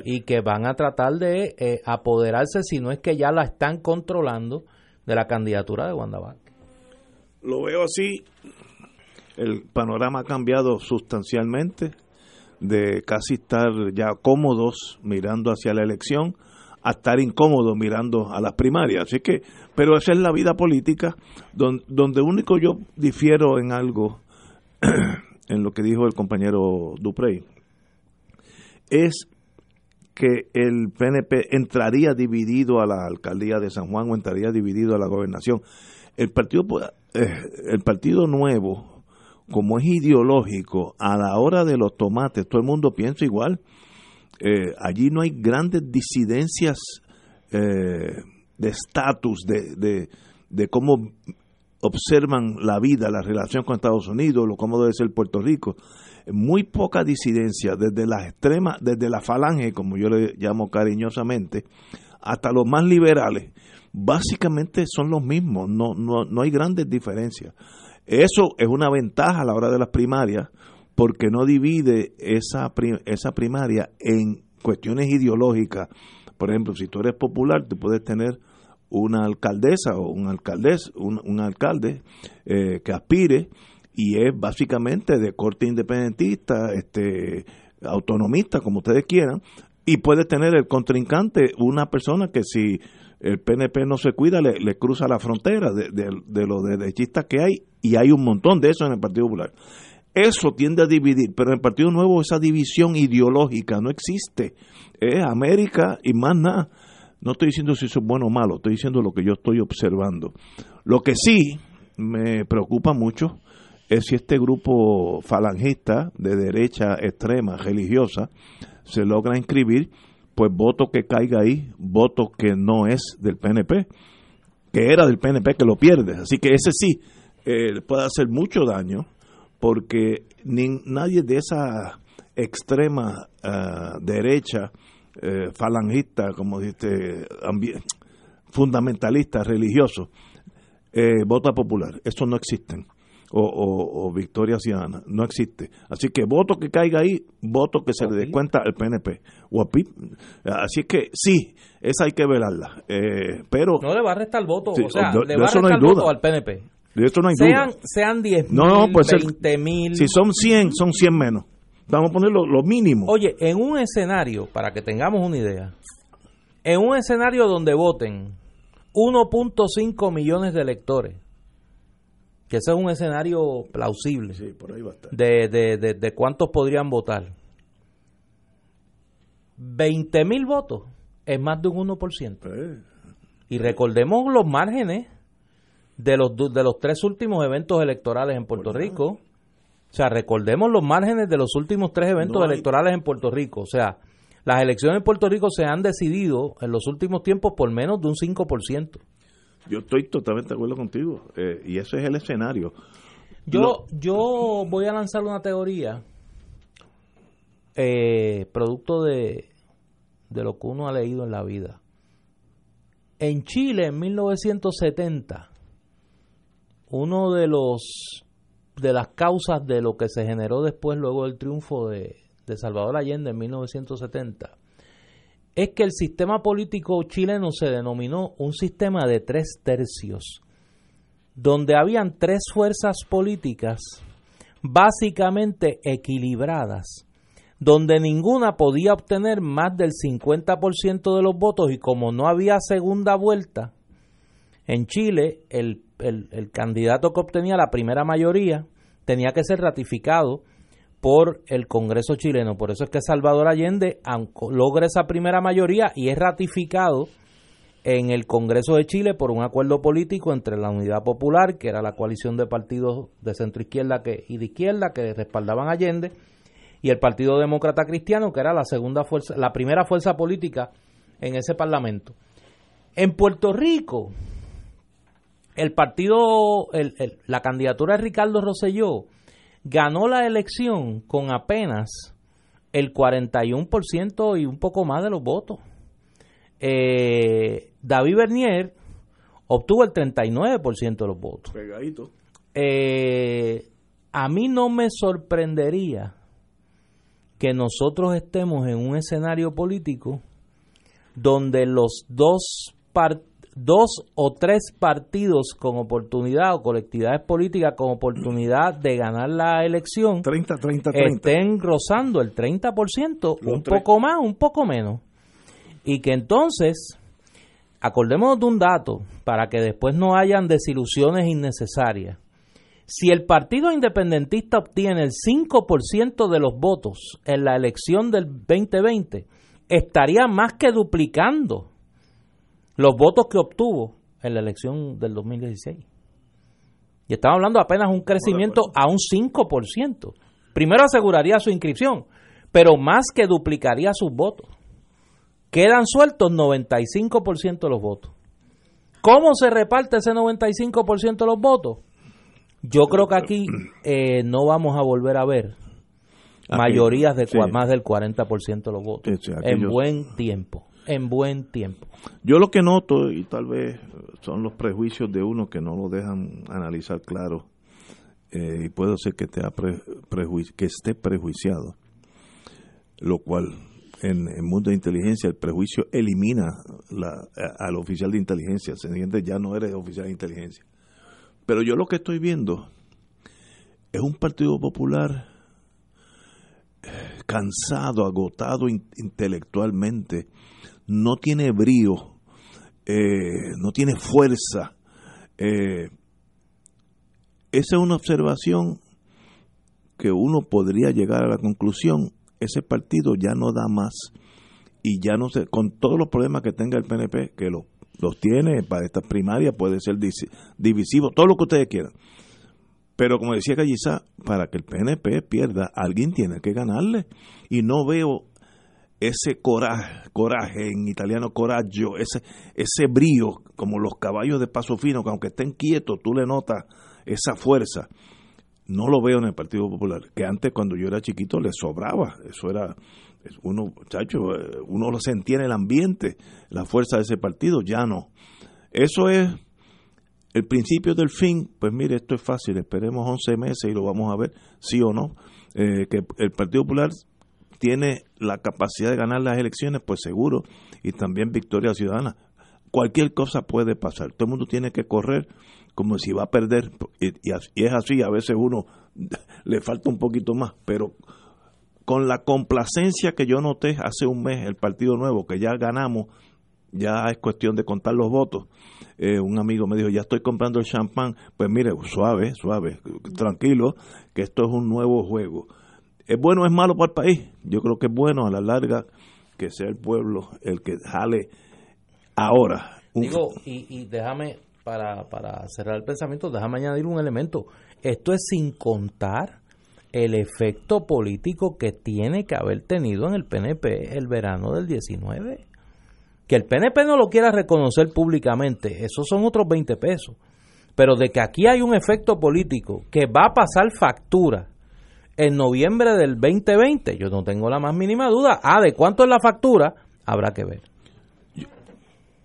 y que van a tratar de eh, apoderarse si no es que ya la están controlando de la candidatura de Wanda Vázquez. Lo veo así el panorama ha cambiado sustancialmente de casi estar ya cómodos mirando hacia la elección a estar incómodos mirando a las primarias. Así que, pero esa es la vida política, donde, donde único yo difiero en algo, en lo que dijo el compañero Duprey, es que el PNP entraría dividido a la alcaldía de San Juan o entraría dividido a la gobernación. El partido, eh, el partido nuevo como es ideológico, a la hora de los tomates, todo el mundo piensa igual. Eh, allí no hay grandes disidencias eh, de estatus, de, de, cómo observan la vida, la relación con Estados Unidos, lo cómo debe ser Puerto Rico. Muy poca disidencia, desde las extremas, desde la falange, como yo le llamo cariñosamente, hasta los más liberales. Básicamente son los mismos, no, no, no hay grandes diferencias. Eso es una ventaja a la hora de las primarias porque no divide esa, esa primaria en cuestiones ideológicas. Por ejemplo, si tú eres popular, tú puedes tener una alcaldesa o un alcaldes, un, alcalde eh, que aspire y es básicamente de corte independentista, este autonomista, como ustedes quieran, y puedes tener el contrincante una persona que si el PNP no se cuida, le, cruza la frontera de, de, los derechistas que hay, y hay un montón de eso en el Partido Popular. Eso tiende a dividir, pero en el Partido Nuevo esa división ideológica no existe. Es América y más nada. No estoy diciendo si eso es bueno o malo, estoy diciendo lo que yo estoy observando. Lo que sí me preocupa mucho es si este grupo falangista de derecha extrema religiosa se logra inscribir pues voto que caiga ahí, voto que no es del PNP, que era del PNP que lo pierde. Así que ese sí eh, puede hacer mucho daño porque ni, nadie de esa extrema uh, derecha eh, falangista, como dice, fundamentalista, religioso, eh, vota popular. Eso no existen o, Victoria Ciudadana. No existe. Así que voto que caiga ahí, voto que se le dé cuenta al PNP. O Así que sí, esa hay que velarla. Eh, pero No le va a restar voto, o sea, le va a restar voto al PNP. De esto no hay sean, duda. Sean 10 no, pues 20 mil. Si son 100, son 100 menos. Vamos a poner lo, lo mínimo. Oye, en un escenario, para que tengamos una idea, en un escenario donde voten 1.5 millones de electores, que ese es un escenario plausible De, de, de, cuántos podrían votar. 20 mil votos es más de un 1%. Eh. Y recordemos los márgenes de los, de los tres últimos eventos electorales en Puerto Rico. O sea, recordemos los márgenes de los últimos tres eventos electorales en Puerto Rico. O sea, las elecciones en Puerto Rico se han decidido en los últimos tiempos por menos de un 5%. Yo estoy totalmente de acuerdo contigo. Eh, y ese es el escenario. Yo, yo voy a lanzar una teoría eh, producto de, de lo que uno ha leído en la vida. En Chile, en 1970, uno de los de las causas de lo que se generó después, luego del triunfo de, de Salvador Allende en 1970, es que el sistema político chileno se denominó un sistema de tres tercios, donde habían tres fuerzas políticas básicamente equilibradas, donde ninguna podía obtener más del 50% de los votos y como no había segunda vuelta, en Chile el, el candidato que obtenía la primera mayoría tenía que ser ratificado por el Congreso chileno. Por eso es que Salvador Allende logra esa primera mayoría y es ratificado en el Congreso de Chile por un acuerdo político entre la Unidad Popular, que era la coalición de partidos de centro izquierda que, y de izquierda que respaldaban Allende, y el Partido Demócrata Cristiano, que era la segunda fuerza, la primera fuerza política en ese parlamento. En Puerto Rico, el partido, la candidatura de Ricardo Rosselló ganó la elección con apenas el 41% y un poco más de los votos. Eh, David Bernier obtuvo el 39% de los votos. Pegadito. Eh, a mí no me sorprendería que nosotros estemos en un escenario político donde los dos partidos dos o tres partidos con oportunidad o colectividades políticas con oportunidad de ganar la elección 30, 30, 30. estén rozando el 30%, un poco más, un poco menos. Y que entonces, acordémonos de un dato para que después no hayan desilusiones innecesarias. Si el Partido Independentista obtiene el 5% de los votos en la elección del 2020, estaría más que duplicando los votos que obtuvo en la elección del 2016. Y estamos hablando apenas un crecimiento a un 5%. Primero aseguraría su inscripción, pero más que duplicaría sus votos. Quedan sueltos 95% de los votos. ¿Cómo se reparte ese 95% de los votos? Yo creo que aquí eh, no vamos a volver a ver mayorías de más del 40% de los votos en buen tiempo en buen tiempo. Yo lo que noto, y tal vez son los prejuicios de uno que no lo dejan analizar claro, eh, y puede ser que, que esté prejuiciado, lo cual en el mundo de inteligencia el prejuicio elimina la, al oficial de inteligencia, se entiende, ya no eres oficial de inteligencia. Pero yo lo que estoy viendo es un Partido Popular cansado, agotado intelectualmente, no tiene brío, eh, no tiene fuerza. Eh, esa es una observación que uno podría llegar a la conclusión, ese partido ya no da más y ya no sé, con todos los problemas que tenga el PNP, que los tiene para esta primaria, puede ser divisivo, todo lo que ustedes quieran. Pero como decía Gallizá, para que el PNP pierda, alguien tiene que ganarle. Y no veo ese coraje, coraje en italiano coraggio, ese, ese brío, como los caballos de paso fino, que aunque estén quietos, tú le notas esa fuerza. No lo veo en el Partido Popular, que antes cuando yo era chiquito le sobraba, eso era, uno, chacho, eh, uno lo sentía en el ambiente, la fuerza de ese partido, ya no. Eso es el principio del fin, pues mire, esto es fácil, esperemos 11 meses y lo vamos a ver, sí o no, eh, que el Partido Popular tiene la capacidad de ganar las elecciones, pues seguro, y también victoria ciudadana. Cualquier cosa puede pasar, todo el mundo tiene que correr como si va a perder, y, es así, a veces uno le falta un poquito más, pero con la complacencia que yo noté hace un mes, el Partido Nuevo, que ya ganamos, ya es cuestión de contar los votos. Eh, un amigo me dijo, ya estoy comprando el champán. Pues mire, suave, suave, tranquilo, que esto es un nuevo juego. ¿Es bueno o es malo para el país? Yo creo que es bueno a la larga que sea el pueblo el que jale ahora. Digo, y, y déjame, para, para cerrar el pensamiento, déjame añadir un elemento. Esto es sin contar el efecto político que tiene que haber tenido en el PNP el verano del 19. Que el PNP no lo quiera reconocer públicamente, esos son otros 20 pesos. Pero de que aquí hay un efecto político que va a pasar factura en noviembre del 2020, yo no tengo la más mínima duda. Ah, de cuánto es la factura, habrá que ver.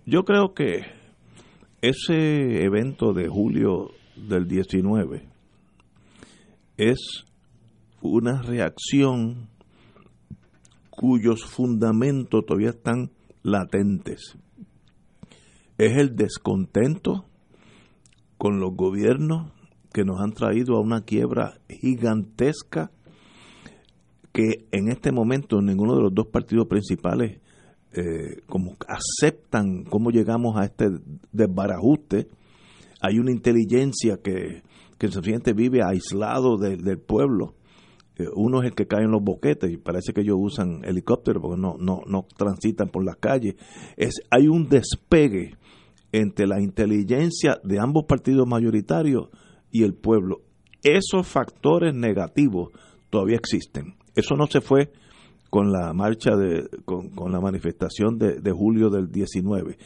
Yo, creo que ese evento de julio del 19 es una reacción cuyos fundamentos todavía están latentes. Es el descontento con los gobiernos que nos han traído a una quiebra gigantesca que en este momento ninguno de los dos partidos principales eh, como aceptan cómo llegamos a este desbarajuste. Hay una inteligencia que, que el vive aislado del pueblo. Eh, uno es el que cae en los boquetes y parece que ellos usan helicópteros porque no, no, no transitan por las calles. Es, hay un despegue entre la inteligencia de ambos partidos mayoritarios y el pueblo. Esos factores negativos todavía existen. Eso no se fue con la marcha de, con, la manifestación de, de, julio del 19.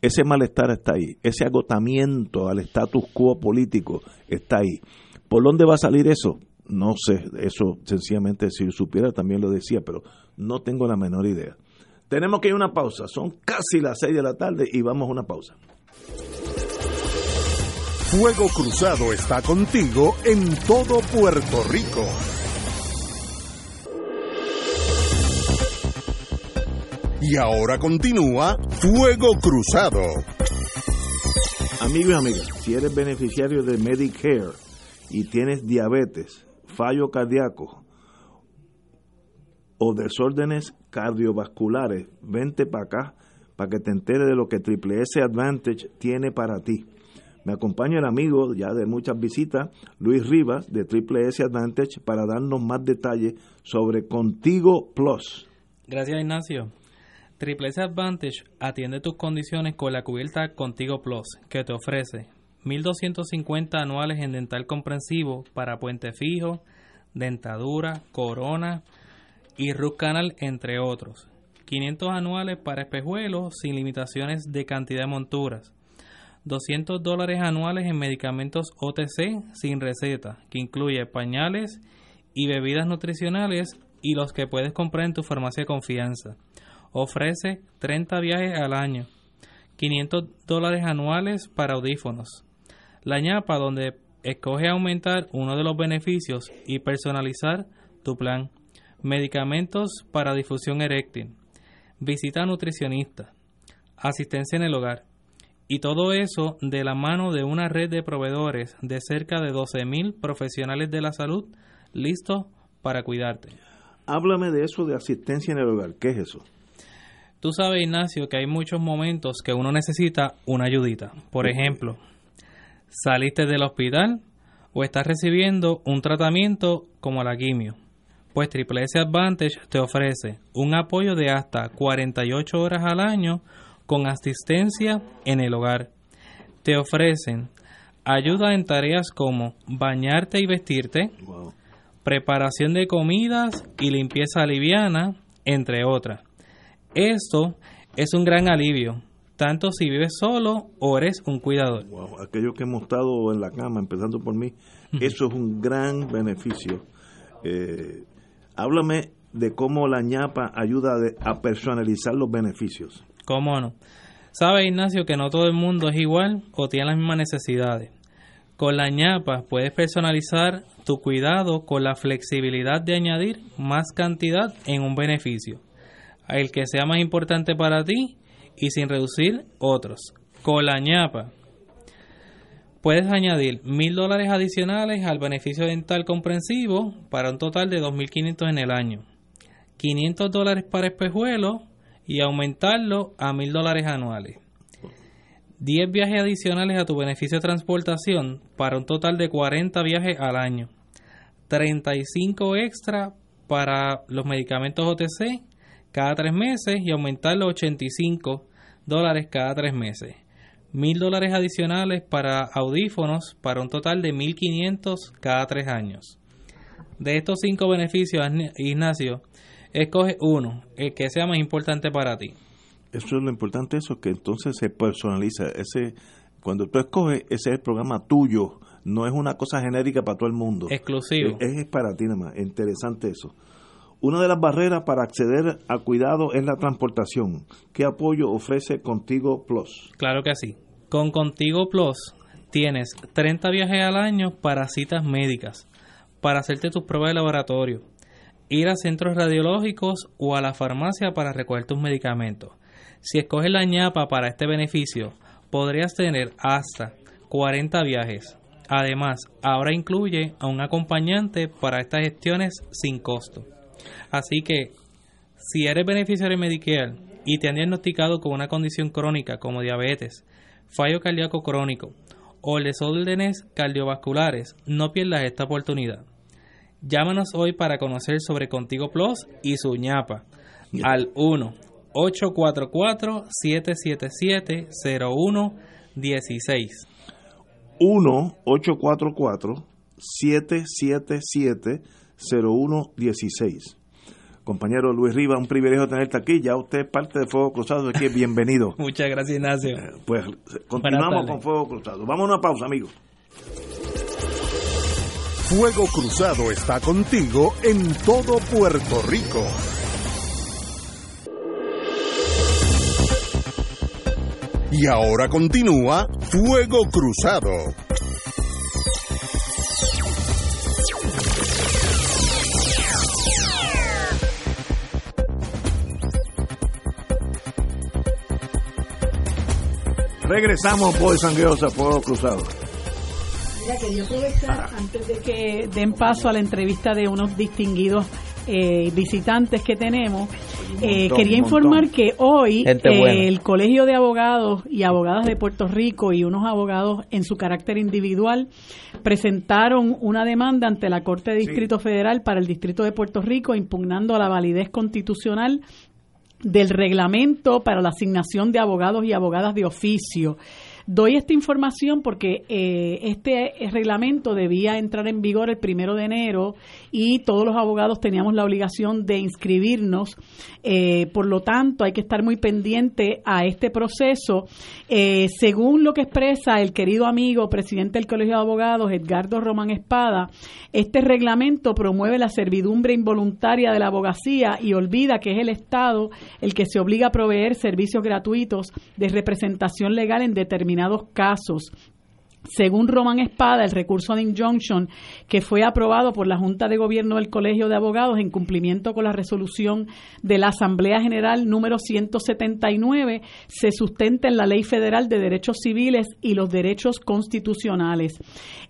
Ese malestar está ahí, ese agotamiento al status quo político está ahí. ¿Por dónde va a salir eso? No sé, eso sencillamente si supiera también lo decía, pero no tengo la menor idea. Tenemos que ir a una pausa, son casi las seis de la tarde y vamos a una pausa. Fuego Cruzado está contigo en todo Puerto Rico. Y ahora continúa Fuego Cruzado. Amigos y amigas, si eres beneficiario de Medicare y tienes diabetes, fallo cardíaco o desórdenes cardiovasculares, vente para acá para que te enteres de lo que Triple S Advantage tiene para ti. Me acompaña el amigo ya de muchas visitas, Luis Rivas, de Triple S Advantage, para darnos más detalles sobre Contigo Plus. Gracias, Ignacio. Triple S Advantage atiende tus condiciones con la cubierta Contigo Plus, que te ofrece 1.250 anuales en dental comprensivo para puente fijo, dentadura, corona y root canal, entre otros. 500 anuales para espejuelos sin limitaciones de cantidad de monturas 200 dólares anuales en medicamentos OTC sin receta, que incluye pañales y bebidas nutricionales y los que puedes comprar en tu farmacia de confianza. Ofrece 30 viajes al año, 500 dólares anuales para audífonos. La ñapa donde escoge aumentar uno de los beneficios y personalizar tu plan. Medicamentos para difusión eréctil. Visita nutricionista. Asistencia en el hogar y todo eso de la mano de una red de proveedores de cerca de 12.000 profesionales de la salud listos para cuidarte. Háblame de eso de asistencia en el hogar. ¿Qué es eso? Tú sabes, Ignacio, que hay muchos momentos que uno necesita una ayudita. Por ejemplo, saliste del hospital o estás recibiendo un tratamiento como la quimio. Pues Triple S Advantage te ofrece un apoyo de hasta 48 horas al año con asistencia en el hogar. Te ofrecen ayuda en tareas como bañarte y vestirte, preparación de comidas y limpieza liviana, entre otras. Esto es un gran alivio, tanto si vives solo o eres un cuidador. Aquellos que hemos estado en la cama, empezando por mí, eso es un gran beneficio. Eh, háblame de cómo la ñapa ayuda a personalizar los beneficios. ¿Cómo no? Sabe Ignacio que no todo el mundo es igual o tiene las mismas necesidades. Con la ñapa puedes personalizar tu cuidado con la flexibilidad de añadir más cantidad en un beneficio, el que sea más importante para ti y sin reducir otros. Con la ñapa puedes añadir mil dólares adicionales al beneficio dental comprensivo para un total de 2.500 en el año, 500 dólares para espejuelos y aumentarlo a mil dólares anuales. 10 viajes adicionales a tu beneficio de transportación para un total de 40 viajes al año. 35 extra para los medicamentos OTC cada 3 meses y aumentarlo a 85 dólares cada 3 meses. Mil dólares adicionales para audífonos para un total de 1.500 cada 3 años. De estos 5 beneficios, Ignacio, Escoge uno, el que sea más importante para ti. Eso es lo importante, eso que entonces se personaliza. Ese, cuando tú escoges, ese es el programa tuyo, no es una cosa genérica para todo el mundo. Exclusivo. Es, es para ti nada más. Interesante eso. Una de las barreras para acceder a cuidado es la transportación. ¿Qué apoyo ofrece Contigo Plus? Claro que sí. Con Contigo Plus tienes 30 viajes al año para citas médicas, para hacerte tus pruebas de laboratorio, ir a centros radiológicos o a la farmacia para recoger tus medicamentos. Si escoges la ñapa para este beneficio, podrías tener hasta 40 viajes. Además, ahora incluye a un acompañante para estas gestiones sin costo. Así que, si eres beneficiario de Medicare y te han diagnosticado con una condición crónica como diabetes, fallo cardíaco crónico o desórdenes cardiovasculares, no pierdas esta oportunidad. Llámanos hoy para conocer sobre Contigo Plus y su ñapa al 1 844 777 0116 1 844 777 0116 Compañero Luis Riva, un privilegio tenerte aquí. Ya usted es parte de Fuego Cruzado, aquí bienvenido. Muchas gracias, Ignacio. Eh, pues continuamos con Fuego Cruzado. Vamos a una pausa, amigos. Fuego Cruzado está contigo en todo Puerto Rico. Y ahora continúa Fuego Cruzado. Regresamos, por Sangueosa, Fuego Cruzado. Mira, quería aprovechar antes de que den paso a la entrevista de unos distinguidos eh, visitantes que tenemos. Eh, quería informar que hoy eh, el Colegio de Abogados y Abogadas de Puerto Rico y unos abogados en su carácter individual presentaron una demanda ante la Corte de Distrito Federal para el Distrito de Puerto Rico impugnando la validez constitucional del reglamento para la asignación de abogados y abogadas de oficio. Doy esta información porque eh, este reglamento debía entrar en vigor el primero de enero y todos los abogados teníamos la obligación de inscribirnos. Eh, por lo tanto, hay que estar muy pendiente a este proceso. Eh, según lo que expresa el querido amigo presidente del Colegio de Abogados, Edgardo Román Espada, este reglamento promueve la servidumbre involuntaria de la abogacía y olvida que es el Estado el que se obliga a proveer servicios gratuitos de representación legal en determinados casos según Roman Espada, el recurso de injunction que fue aprobado por la Junta de Gobierno del Colegio de Abogados en cumplimiento con la resolución de la Asamblea General número 179 se sustenta en la Ley Federal de Derechos Civiles y los Derechos Constitucionales.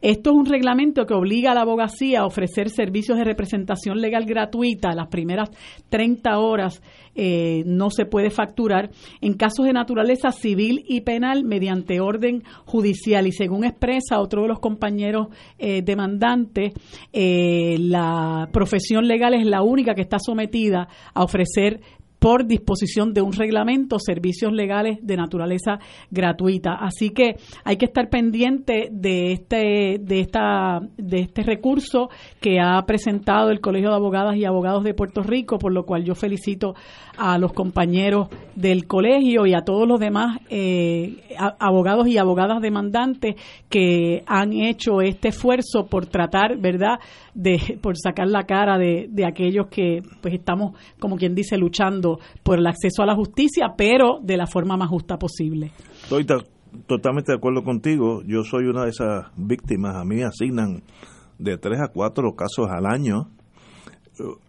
Esto es un reglamento que obliga a la abogacía a ofrecer servicios de representación legal gratuita las primeras 30 horas eh, no se puede facturar en casos de naturaleza civil y penal mediante orden judicial. Y según expresa otro de los compañeros eh, demandantes eh, la profesión legal es la única que está sometida a ofrecer por disposición de un reglamento servicios legales de naturaleza gratuita. Así que hay que estar pendiente de este de esta de este recurso que ha presentado el Colegio de Abogadas y Abogados de Puerto Rico, por lo cual yo felicito a los compañeros del colegio y a todos los demás eh, abogados y abogadas demandantes que han hecho este esfuerzo por tratar, ¿verdad?, de por sacar la cara de, de aquellos que pues estamos, como quien dice, luchando por el acceso a la justicia, pero de la forma más justa posible. Estoy totalmente de acuerdo contigo. Yo soy una de esas víctimas. A mí asignan de tres a cuatro casos al año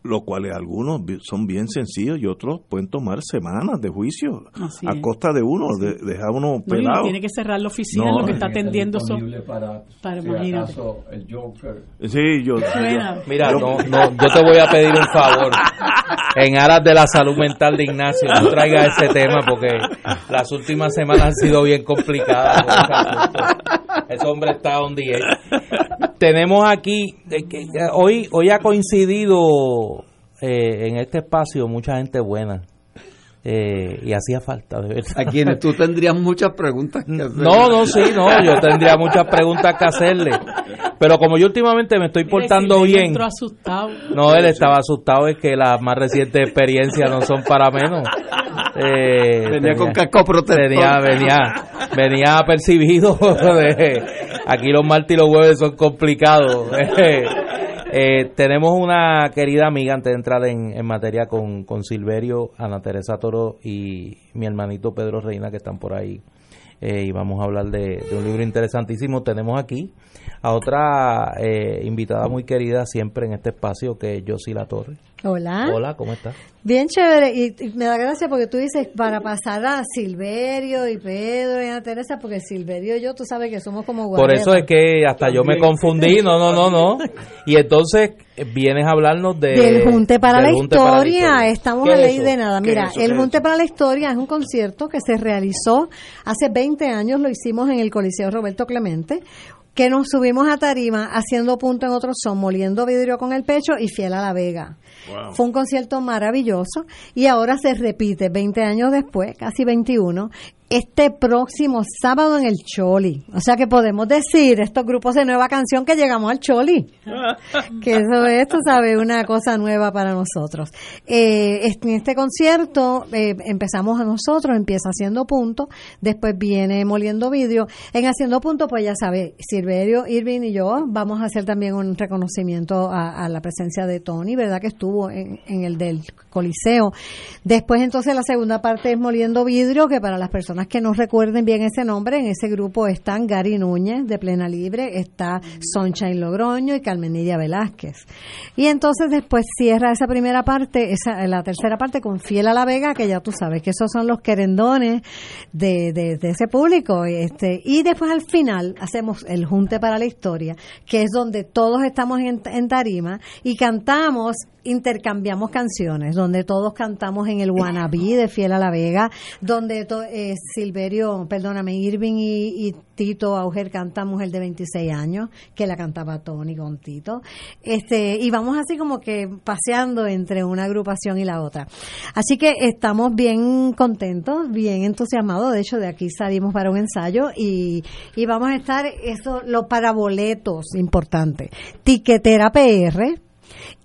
los cuales algunos son bien sencillos y otros pueden tomar semanas de juicio a costa de uno, de, dejar uno pelado. tiene que cerrar la oficina lo que está atendiendo eso. Para, para el Joker. Sí, yo, Mira, no, no, yo te voy a pedir un favor. En aras de la salud mental de Ignacio, no traiga ese tema porque las últimas semanas han sido bien complicadas. Ese hombre está on the Tenemos aquí, hoy, hoy ha coincidido eh, en este espacio mucha gente buena. Eh, y hacía falta, de verdad. A quienes tú tendrías muchas preguntas que hacerle. No, no, sí, no, yo tendría muchas preguntas que hacerle. Pero como yo últimamente me estoy portando bien. Asustado. No, él estaba asustado, es que las más recientes experiencias no son para menos. Eh, venía con casco protector. Venía, venía, venía percibido. De, aquí los martes y los jueves son complicados. Eh, tenemos una querida amiga antes de entrar en, materia con, con, Silverio, Ana Teresa Toro y mi hermanito Pedro Reina que están por ahí. Eh, y vamos a hablar de, de, un libro interesantísimo. Tenemos aquí a otra eh, invitada muy querida siempre en este espacio, que es Josie La Torre. Hola. Hola, ¿cómo estás? Bien chévere, y, me da gracia porque tú dices para pasar a Silverio y Pedro y a Teresa, porque Silverio y yo, tú sabes que somos como Por eso es que hasta yo me confundí, no, no, no, no. Y entonces eh, vienes a hablarnos de, del Junte para, la, historia. Estamos a ley de nada. Mira, el Junte para la Historia es un concierto que se realizó hace 20 años, lo hicimos en el Coliseo Roberto Clemente que nos subimos a tarima haciendo punto en otros son, moliendo vidrio con el pecho y fiel a la vega. Fue un concierto maravilloso y ahora se repite 20 años después, casi 21, este próximo sábado en el Choli. O sea que podemos decir, estos grupos de nueva canción, que llegamos al Choli. que eso es, tú sabes, una cosa nueva para nosotros. Eh, en este concierto eh, empezamos a nosotros, empieza haciendo punto, después viene moliendo vidrio. En haciendo punto, pues ya sabes, Silverio, Irving y yo vamos a hacer también un reconocimiento a, la presencia de Tony, ¿verdad? Que estuvo en, en el del Coliseo. Después entonces la segunda parte es moliendo vidrio, que para las personas que no recuerden bien ese nombre, en ese grupo están Gary Núñez de Plena Libre, está Sunshine Logroño y Carmenidia Velázquez. Y entonces después cierra esa primera parte, esa, la tercera parte con Fiel a la Vega, que ya tú sabes que esos son los querendones de, de, ese público. Este, y después al final hacemos el Junte para la Historia, que es donde todos estamos en, en tarima y cantamos intercambiamos canciones, donde todos cantamos en el Wannabe de Fiel a la Vega, donde eh, Silverio, perdóname, Irving y, Tito Auger canta Mujer de 26 años, que la cantaba Tony con Tito. Este, y vamos así como que paseando entre una agrupación y la otra. Así que estamos bien contentos, bien entusiasmados. De hecho, de aquí salimos para un ensayo y, y vamos a estar, eso, los paraboletos, importante. Tiquetera PR,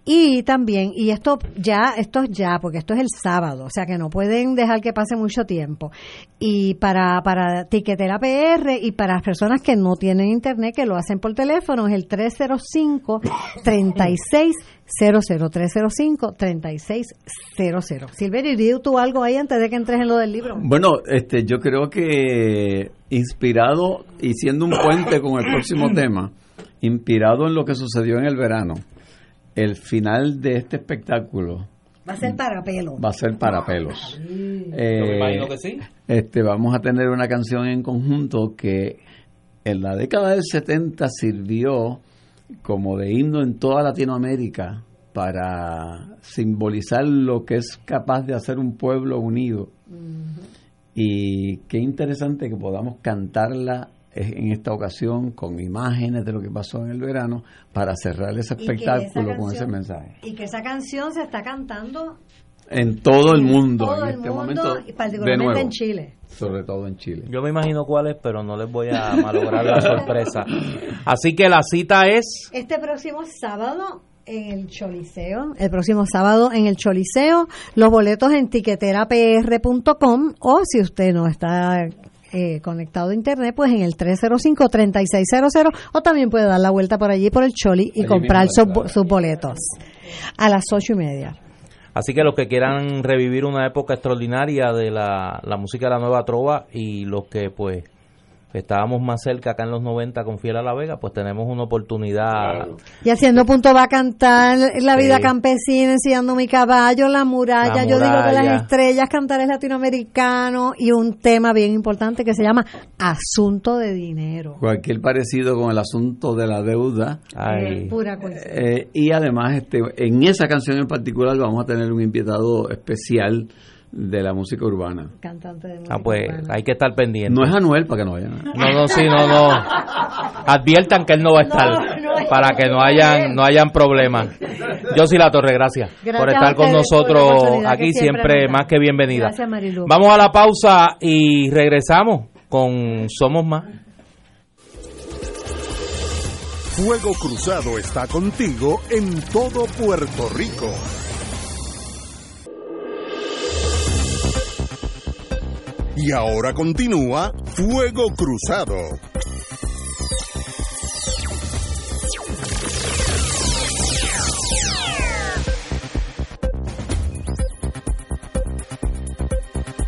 y también, y esto ya, esto es ya, porque esto es el sábado, o sea que no pueden dejar que pase mucho tiempo. Y para, para Tiquetera PR y para las personas que no tienen internet, que lo hacen por teléfono, es el 305 3600 305 3600 Silverio, ¿y tú algo ahí antes de que entres en lo del libro? Bueno, este, yo creo que inspirado y siendo un puente con el próximo tema, inspirado en lo que sucedió en el verano, el final de este espectáculo va a ser para pelos. Va a ser para pelos. Eh, imagino que sí. Este, vamos a tener una canción en conjunto que en la década del 70 sirvió como de himno en toda Latinoamérica para simbolizar lo que es capaz de hacer un pueblo unido. Y qué interesante que podamos cantarla en esta ocasión con imágenes de lo que pasó en el verano para cerrar ese espectáculo con ese mensaje. Y que esa canción se está cantando en todo el mundo en, este momento, y particularmente en Chile. Sobre todo en Chile. Yo me imagino cuál es, pero no les voy a malograr la sorpresa. Así que la cita es... Este próximo sábado en el Choliseo, el próximo sábado en el Choliseo, los boletos en tiqueterapr.com o si usted no está eh, conectado a internet, pues en el 305-3600 o también puede dar la vuelta por allí por el Choli y comprar sus boletos a las ocho y media. Así que los que quieran revivir una época extraordinaria de la, la música de la nueva trova y los que pues estábamos más cerca acá en los 90 con Fiel a la Vega, pues tenemos una oportunidad. Y haciendo punto va a cantar La vida campesina, enseñando mi caballo, La muralla, yo digo que las estrellas, cantar es latinoamericano y un tema bien importante que se llama Asunto de Dinero. Cualquier parecido con el asunto de la deuda. Ay. Pura eh, y además, este, en esa canción en particular vamos a tener un invitado especial de la música urbana. Cantante de música Ah, pues hay que estar pendiente. No es Anuel para que no vayan. No, no, sí, no, no. Adviertan que él no va a estar. No, no para que no hayan no hayan problemas. Yo sí la torre, gracias, por estar con nosotros aquí, siempre, más que bienvenida. Gracias, Vamos a la pausa y regresamos con Somos Más. Fuego Cruzado está contigo en todo Puerto Rico. Y ahora continúa Fuego Cruzado.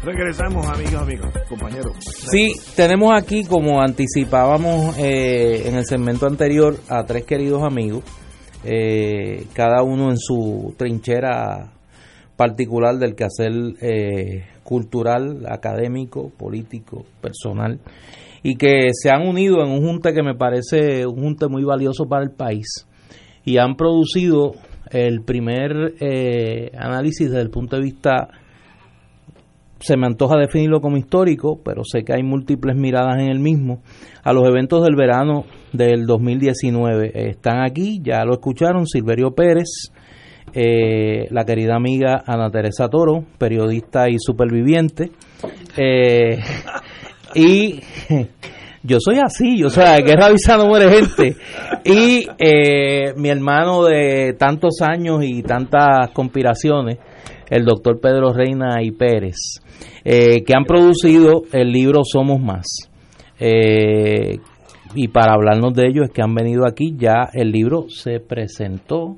Regresamos, amigos, amigos, compañeros. Sí, tenemos aquí, como anticipábamos eh, en el segmento anterior, a tres queridos amigos, eh, cada uno en su trinchera particular del quehacer eh, cultural, académico, político, personal, y que se han unido en un junte que me parece un junte muy valioso para el país y han producido el primer eh, análisis desde el punto de vista, se me antoja definirlo como histórico, pero sé que hay múltiples miradas en el mismo, a los eventos del verano del 2019. Están aquí, ya lo escucharon, Silverio Pérez, eh, la querida amiga Ana Teresa Toro, periodista y superviviente. Eh, y yo soy así, yo soy que Guerra no muere gente. Y eh, mi hermano de tantos años y tantas conspiraciones, el doctor Pedro Reina y Pérez, que han producido el libro Somos Más. y para hablarnos de ello es que han venido aquí, ya el libro se presentó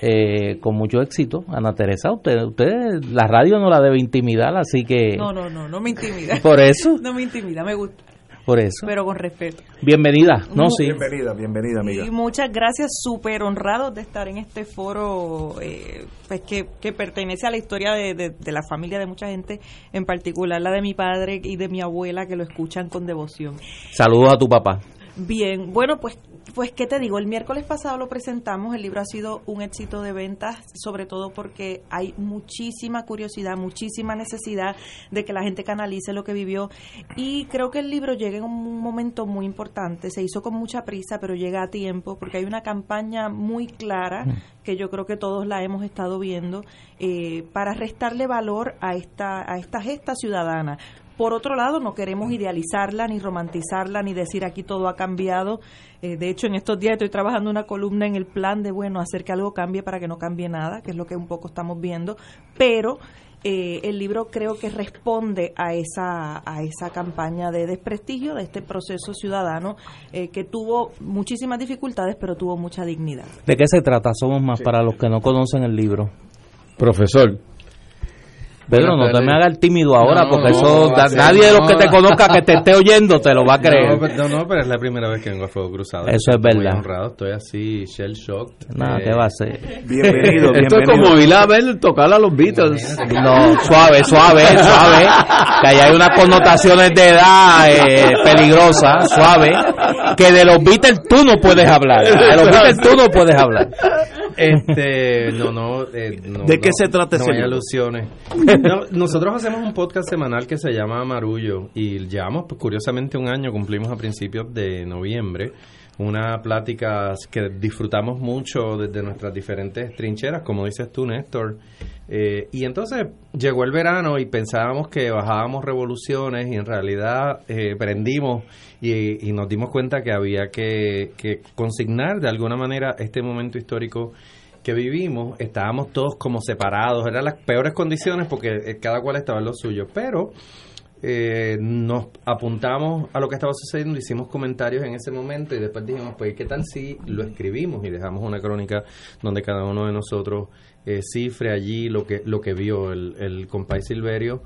eh, con mucho éxito. Ana Teresa, usted, usted, la radio no la debe intimidar, así que... No, no, no, no me intimida. Por eso. no me intimida, me gusta. Por eso. Pero con respeto. Bienvenida, ¿no? Sí. Bienvenida, bienvenida, amiga. Y muchas gracias, súper honrados de estar en este foro eh, pues que, que, pertenece a la historia de, de, la familia de mucha gente, en particular la de mi padre y de mi abuela, que lo escuchan con devoción. Saludos a tu papá. Bien, bueno, pues pues, ¿qué te digo? El miércoles pasado lo presentamos, el libro ha sido un éxito de ventas, sobre todo porque hay muchísima curiosidad, muchísima necesidad de que la gente canalice lo que vivió y creo que el libro llega en un momento muy importante, se hizo con mucha prisa, pero llega a tiempo porque hay una campaña muy clara que yo creo que todos la hemos estado viendo eh, para restarle valor a esta, a esta gesta ciudadana. Por otro lado, no queremos idealizarla, ni romantizarla, ni decir aquí todo ha cambiado. Eh, de hecho, en estos días estoy trabajando una columna en el plan de, bueno, hacer que algo cambie para que no cambie nada, que es lo que un poco estamos viendo. Pero eh, el libro creo que responde a esa, a esa campaña de desprestigio de este proceso ciudadano eh, que tuvo muchísimas dificultades, pero tuvo mucha dignidad. ¿De qué se trata? Somos más para los que no conocen el libro. Profesor, Pedro, no te me haga el tímido ahora, porque eso nadie de los que te conozca que te esté oyendo te lo va a creer. No, no, pero es la primera vez que vengo a Fuego Cruzado. Eso es verdad. honrado, estoy así, shell shocked. Nada, eh, ¿qué va a ser? Bienvenido, bienvenido. Esto es como ir a ver tocar a los Beatles. No, suave, suave, suave. Que ahí hay unas connotaciones de edad eh, peligrosas, suave. Que de los Beatles tú no puedes hablar. De los Beatles tú no puedes hablar. Este, no, no, eh, ¿De qué se trata ese No hay alusiones. nosotros hacemos un podcast semanal que se llama Marullo y llevamos, pues, curiosamente, un año, cumplimos a principios de noviembre una plática que disfrutamos mucho desde nuestras diferentes trincheras, como dices tú, Néstor. Eh, y entonces llegó el verano y pensábamos que bajábamos revoluciones y en realidad eh, prendimos y, nos dimos cuenta que había que, consignar de alguna manera este momento histórico que vivimos. Estábamos todos como separados, eran las peores condiciones porque eh, cada cual estaba en lo suyo, pero eh, nos apuntamos a lo que estaba sucediendo, hicimos comentarios en ese momento y después dijimos, pues, ¿qué tal si lo escribimos y dejamos una crónica donde cada uno de nosotros eh, cifre allí lo que, lo que vio el, el compay Silverio?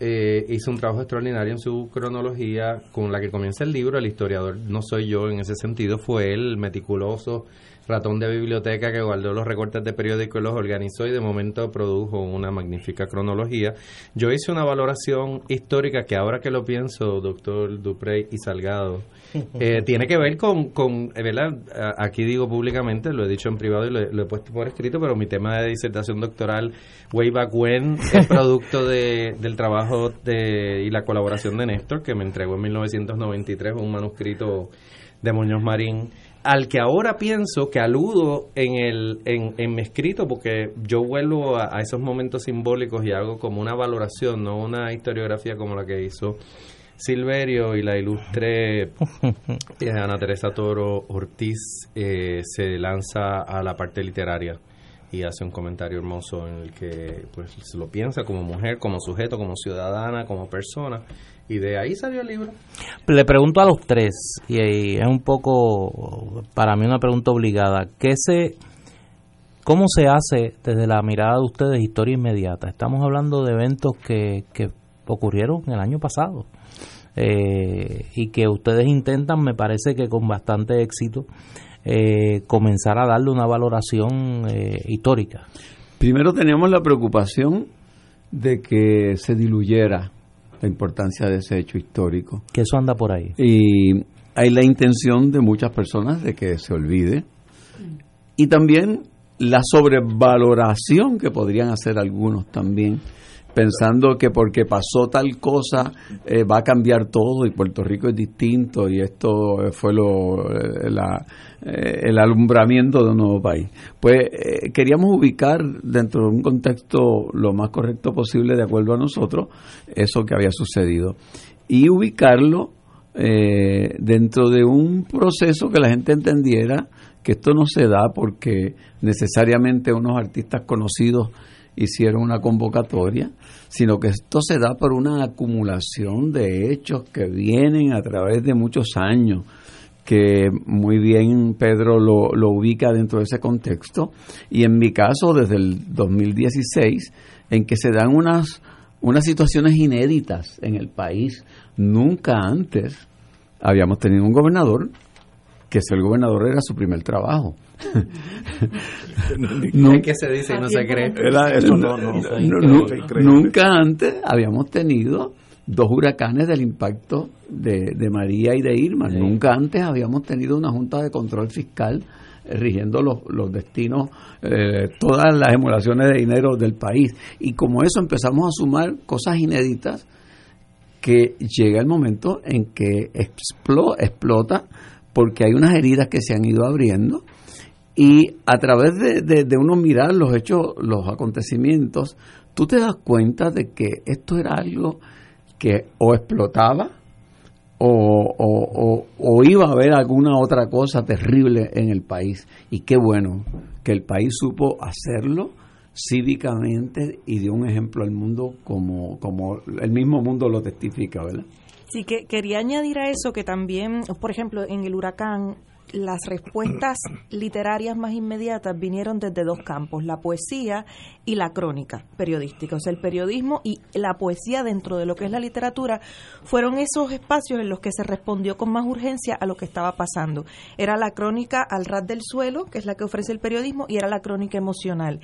Eh, hizo un trabajo extraordinario en su cronología con la que comienza el libro. El historiador no soy yo en ese sentido, fue él, meticuloso, ratón de biblioteca que guardó los recortes de periódico y los organizó y de momento produjo una magnífica cronología. Yo hice una valoración histórica que ahora que lo pienso, doctor Duprey y Salgado, eh, tiene que ver con, con eh, ¿verdad? Aquí digo públicamente, lo he dicho en privado y lo, he puesto por escrito, pero mi tema de disertación doctoral, way back when, es producto de, del trabajo de, y la colaboración de Néstor, que me entregó en 1993 un manuscrito de Muñoz Marín al que ahora pienso que aludo en, el, en, en mi escrito, porque yo vuelvo a, esos momentos simbólicos y hago como una valoración, no una historiografía como la que hizo Silverio y la ilustre eh, Ana Teresa Toro Ortiz eh, se lanza a la parte literaria y hace un comentario hermoso en el que pues se lo piensa como mujer, como sujeto, como ciudadana, como persona y de ahí salió el libro. Le pregunto a los tres, y es un poco, para mí una pregunta obligada, ¿qué se, ¿cómo se hace desde la mirada de ustedes historia inmediata? Estamos hablando de eventos que, que ocurrieron el año pasado eh, y que ustedes intentan, me parece que con bastante éxito, eh, comenzar a darle una valoración eh, histórica. Primero teníamos la preocupación de que se diluyera la importancia de ese hecho histórico. Que eso anda por ahí. Y hay la intención de muchas personas de que se olvide. Y también la sobrevaloración que podrían hacer algunos también, pensando que porque pasó tal cosa eh, va a cambiar todo y Puerto Rico es distinto y esto fue lo, eh, eh, el alumbramiento de un nuevo país. Pues eh, queríamos ubicar dentro de un contexto lo más correcto posible de acuerdo a nosotros eso que había sucedido y ubicarlo eh, dentro de un proceso que la gente entendiera que esto no se da porque necesariamente unos artistas conocidos hicieron una convocatoria, sino que esto se da por una acumulación de hechos que vienen a través de muchos años que muy bien Pedro lo, lo, ubica dentro de ese contexto, y en mi caso desde el 2016, en que se dan unas, unas situaciones inéditas en el país. Nunca antes habíamos tenido un gobernador que ser gobernador era su primer trabajo. Nunca se dice y no se cree. nunca antes habíamos tenido dos huracanes del impacto de, María y de Irma. Nunca antes habíamos tenido una junta de control fiscal eh, rigiendo los, los destinos, eh, todas las emulaciones de dinero del país. Y como eso empezamos a sumar cosas inéditas que llega el momento en que explota porque hay unas heridas que se han ido abriendo y a través de, de, uno mirar los hechos, los acontecimientos, tú te das cuenta de que esto era algo que o explotaba o, o, iba a haber alguna otra cosa terrible en el país. Y qué bueno que el país supo hacerlo cívicamente y dio un ejemplo al mundo como, como el mismo mundo lo testifica, ¿verdad? Sí, que quería añadir a eso que también, por ejemplo, en el huracán las respuestas literarias más inmediatas vinieron desde dos campos, la poesía y la crónica periodística. O sea, el periodismo y la poesía dentro de lo que es la literatura fueron esos espacios en los que se respondió con más urgencia a lo que estaba pasando. Era la crónica al ras del suelo, que es la que ofrece el periodismo, y era la crónica emocional.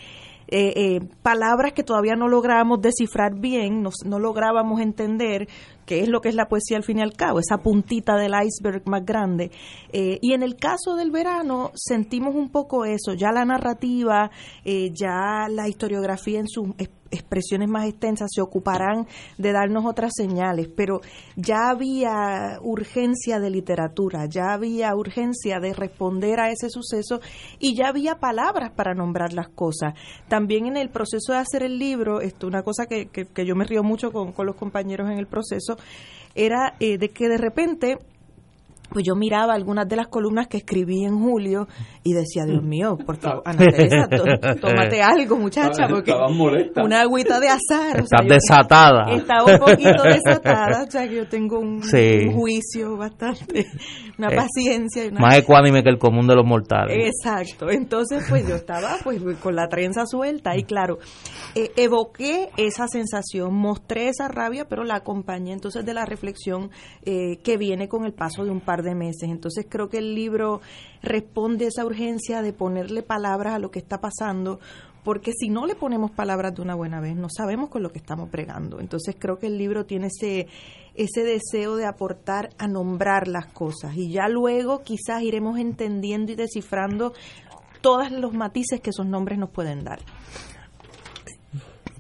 Eh, eh, palabras que todavía no lográbamos descifrar bien, no, no lográbamos entender qué es lo que es la poesía al fin y al cabo, esa puntita del iceberg más grande. Eh, y en el caso del verano sentimos un poco eso, ya la narrativa, ya la historiografía en su expresiones más extensas se ocuparán de darnos otras señales, pero ya había urgencia de literatura, ya había urgencia de responder a ese suceso y ya había palabras para nombrar las cosas. También en el proceso de hacer el libro, esto una cosa que, que, yo me río mucho con, con, los compañeros en el proceso, era eh, de que de repente pues yo miraba algunas de las columnas que escribí en julio y decía, Dios mío, por favor, Ana Teresa, tómate algo, muchacha, porque una agüita de azar. Estás desatada. Estaba un poquito desatada, o sea que yo tengo un, juicio bastante, una eh, paciencia. Más ecuánime que el común de los mortales. Exacto, entonces pues yo estaba pues con la trenza suelta y claro, eh, evoqué esa sensación, mostré esa rabia, pero la acompañé entonces de la reflexión eh, que viene con el paso de un par de meses. Entonces creo que el libro responde a esa urgencia de ponerle palabras a lo que está pasando, porque si no le ponemos palabras de una buena vez, no sabemos con lo que estamos pregando. Entonces creo que el libro tiene ese, ese deseo de aportar a nombrar las cosas y ya luego quizás iremos entendiendo y descifrando todos los matices que esos nombres nos pueden dar.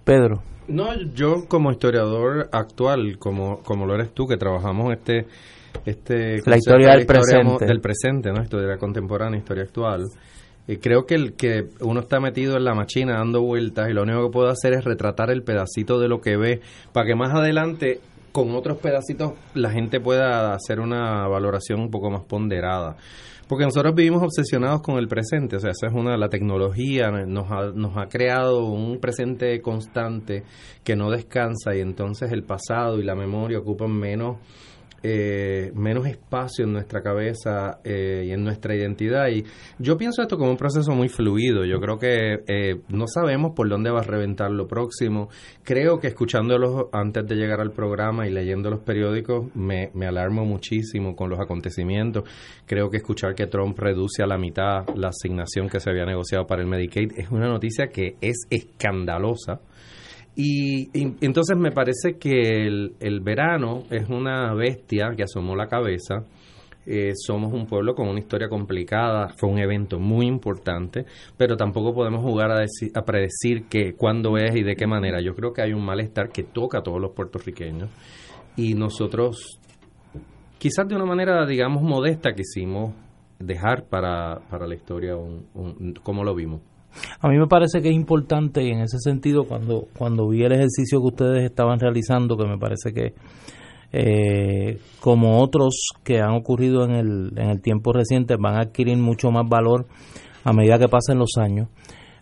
Pedro. No, yo como historiador actual, como, como lo eres tú, que trabajamos este este la historia del presente. Del presente, ¿no? Historia contemporánea, historia actual. Y creo que el que uno está metido en la máquina dando vueltas y lo único que puede hacer es retratar el pedacito de lo que ve para que más adelante con otros pedacitos la gente pueda hacer una valoración un poco más ponderada. Porque nosotros vivimos obsesionados con el presente, o sea, esa es una, la tecnología nos ha, nos ha creado un presente constante que no descansa y entonces el pasado y la memoria ocupan menos eh, menos espacio en nuestra cabeza eh, y en nuestra identidad. Y yo pienso esto como un proceso muy fluido. Yo creo que eh, no sabemos por dónde va a reventar lo próximo. Creo que escuchándolos antes de llegar al programa y leyendo los periódicos me, me alarmo muchísimo con los acontecimientos. Creo que escuchar que Trump reduce a la mitad la asignación que se había negociado para el Medicaid es una noticia que es escandalosa y, entonces me parece que el, verano es una bestia que asomó la cabeza. Eh, somos un pueblo con una historia complicada, fue un evento muy importante, pero tampoco podemos jugar a, decir, a predecir que, cuándo es y de qué manera. Yo creo que hay un malestar que toca a todos los puertorriqueños y nosotros, quizás de una manera, digamos, modesta, quisimos dejar para, para la historia un, un, cómo lo vimos. A mí me parece que es importante y en ese sentido cuando, cuando vi el ejercicio que ustedes estaban realizando, que me parece que eh, como otros que han ocurrido en el, en el tiempo reciente van a adquirir mucho más valor a medida que pasen los años,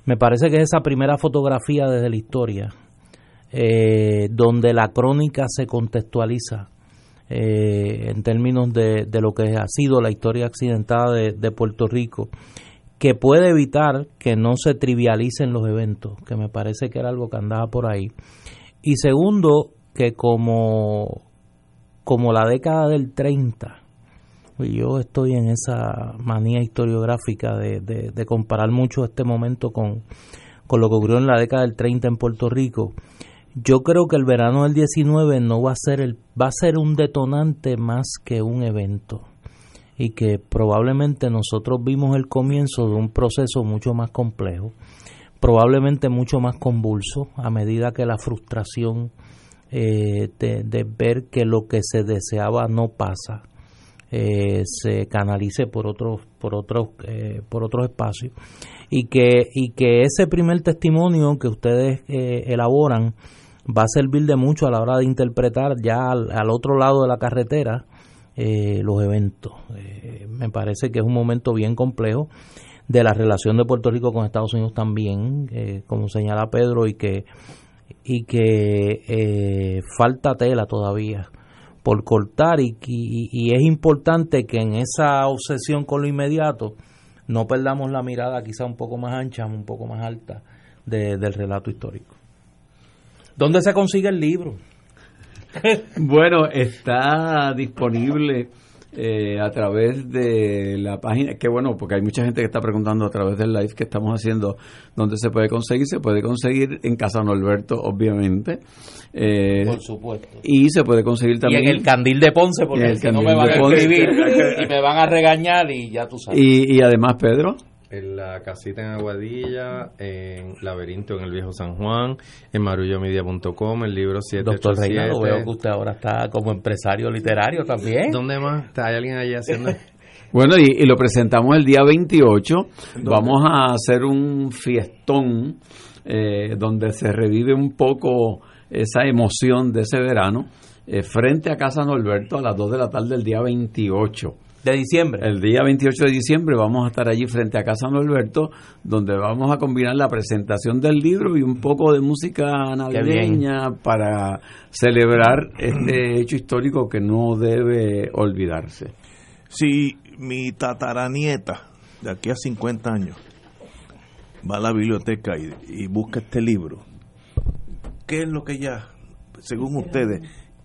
me parece que es esa primera fotografía desde la historia, eh, donde la crónica se contextualiza eh, en términos de, de, lo que ha sido la historia accidentada de, de Puerto Rico que puede evitar que no se trivialicen los eventos, que me parece que era algo que andaba por ahí. Y segundo, que como, como la década del 30, yo estoy en esa manía historiográfica de, de, comparar mucho este momento con, con lo que ocurrió en la década del 30 en Puerto Rico. Yo creo que el verano del 19 no va a ser el va a ser un detonante más que un evento y que probablemente nosotros vimos el comienzo de un proceso mucho más complejo, probablemente mucho más convulso a medida que la frustración eh, de, ver que lo que se deseaba no pasa eh, se canalice por otros por otros eh, por otros espacios. Y que y que ese primer testimonio que ustedes elaboran va a servir de mucho a la hora de interpretar ya al otro lado de la carretera eh, los eventos. Eh, me parece que es un momento bien complejo de la relación de Puerto Rico con Estados Unidos también, eh, como señala Pedro, y que, y que falta tela todavía por cortar y, y, es importante que en esa obsesión con lo inmediato no perdamos la mirada quizá un poco más ancha, un poco más alta del relato histórico. ¿Dónde se consigue el libro? Bueno, está disponible eh, a través de la página, que bueno, porque hay mucha gente que está preguntando a través del live que estamos haciendo, ¿dónde se puede conseguir? Se puede conseguir en Casa Norberto, obviamente. Eh, Por supuesto. Y se puede conseguir también. Y en el Candil de Ponce, porque si no me van a escribir y me van a regañar y ya tú sabes. Y, y además, Pedro en la casita en Aguadilla, en Laberinto en el Viejo San Juan, en marullomedia.com, el libro 787. Doctor Reinaldo, veo que usted ahora está como empresario literario también. ¿Dónde más? ¿Hay alguien allí haciendo...? bueno, y, lo presentamos el día 28. Vamos a hacer un fiestón eh, donde se revive un poco esa emoción de ese verano eh, frente a Casa Norberto a las 2 de la tarde del día 28 de diciembre. El día 28 de diciembre vamos a estar allí frente a Casa Norberto, donde vamos a combinar la presentación del libro y un poco de música navideña para celebrar este hecho histórico que no debe olvidarse. Si mi tataranieta de aquí a 50 años va a la biblioteca y, y busca este libro, ¿qué es lo que ella, según ustedes,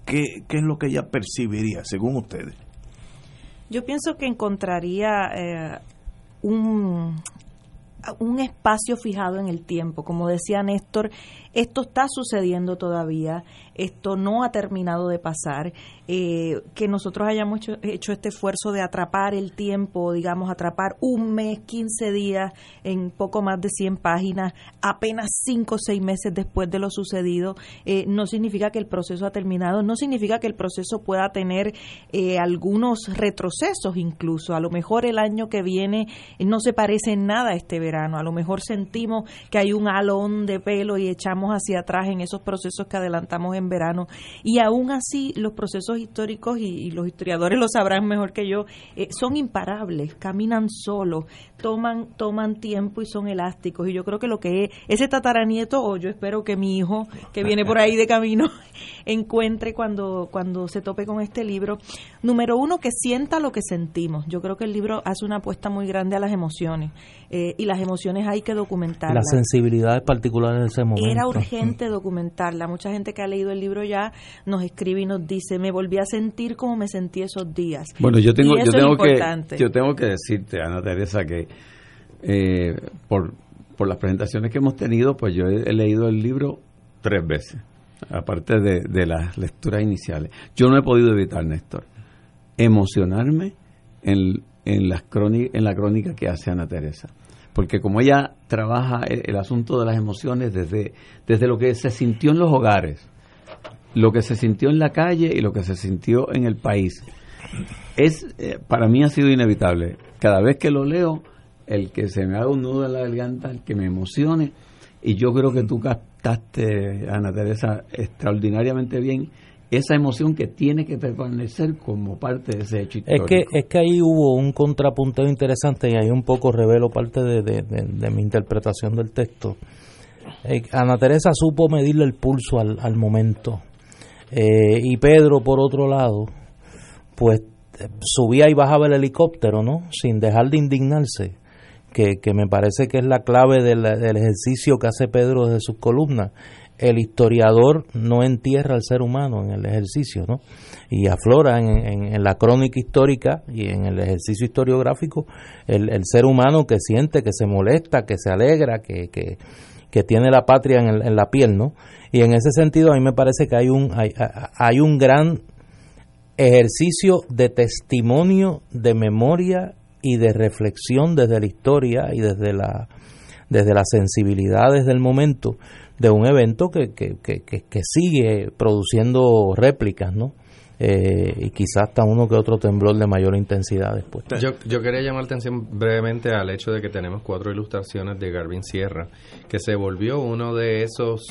qué, qué es lo que ella percibiría, según ustedes? Yo pienso que encontraría eh, un, un espacio fijado en el tiempo. Como decía Néstor, esto está sucediendo todavía. Esto no ha terminado de pasar, eh, que nosotros hayamos hecho, este esfuerzo de atrapar el tiempo, digamos, atrapar un mes, 15 días en poco más de 100 páginas, apenas 5 o 6 meses después de lo sucedido, eh, no significa que el proceso ha terminado, no significa que el proceso pueda tener eh, algunos retrocesos incluso. A lo mejor el año que viene no se parece en nada a este verano, a lo mejor sentimos que hay un alón de pelo y echamos hacia atrás en esos procesos que adelantamos en verano. Y aún así los procesos históricos y, los historiadores lo sabrán mejor que yo, eh, son imparables, caminan solos, toman, toman tiempo y son elásticos. Y yo creo que lo que es ese tataranieto, o yo espero que mi hijo, que viene por ahí de camino, encuentre cuando, cuando se tope con este libro, número uno, que sienta lo que sentimos. Yo creo que el libro hace una apuesta muy grande a las emociones. Eh, y las emociones hay que documentarlas. Las sensibilidades particulares de ese momento. Era urgente documentarla. Mucha gente que ha leído el libro ya nos escribe y nos dice, me volví a sentir como me sentí esos días. Bueno, yo tengo, yo tengo, que, yo tengo que decirte, Ana Teresa, que eh, por, por las presentaciones que hemos tenido, pues yo he, leído el libro tres veces, aparte de, de las lecturas iniciales. Yo no he podido evitar, Néstor, emocionarme en en, las en la crónica que hace Ana Teresa. Porque como ella trabaja el, asunto de las emociones desde, desde lo que se sintió en los hogares, lo que se sintió en la calle y lo que se sintió en el país, es eh, para mí ha sido inevitable. Cada vez que lo leo, el que se me haga un nudo en la garganta, el que me emocione, y yo creo que tú captaste, Ana Teresa, extraordinariamente bien esa emoción que tiene que permanecer como parte de ese hecho histórico. Es que, es que ahí hubo un contrapunteo interesante y ahí un poco revelo parte de, mi interpretación del texto. Eh, Ana Teresa supo medirle el pulso al, al momento eh, y Pedro, por otro lado, pues subía y bajaba el helicóptero, ¿no? Sin dejar de indignarse, que, que me parece que es la clave del, del ejercicio que hace Pedro desde sus columnas el historiador no entierra al ser humano en el ejercicio, ¿no? Y aflora en, la crónica histórica y en el ejercicio historiográfico el, ser humano que siente, que se molesta, que se alegra, que, que, tiene la patria en, la piel, ¿no? Y en ese sentido a mí me parece que hay un, hay, hay un gran ejercicio de testimonio, de memoria y de reflexión desde la historia y desde la desde las sensibilidades del momento de un evento que, que, que, que sigue produciendo réplicas, ¿no? Eh, y quizás hasta uno que otro temblor de mayor intensidad después. Yo, yo quería llamar la atención brevemente al hecho de que tenemos cuatro ilustraciones de Garvin Sierra, que se volvió uno de esos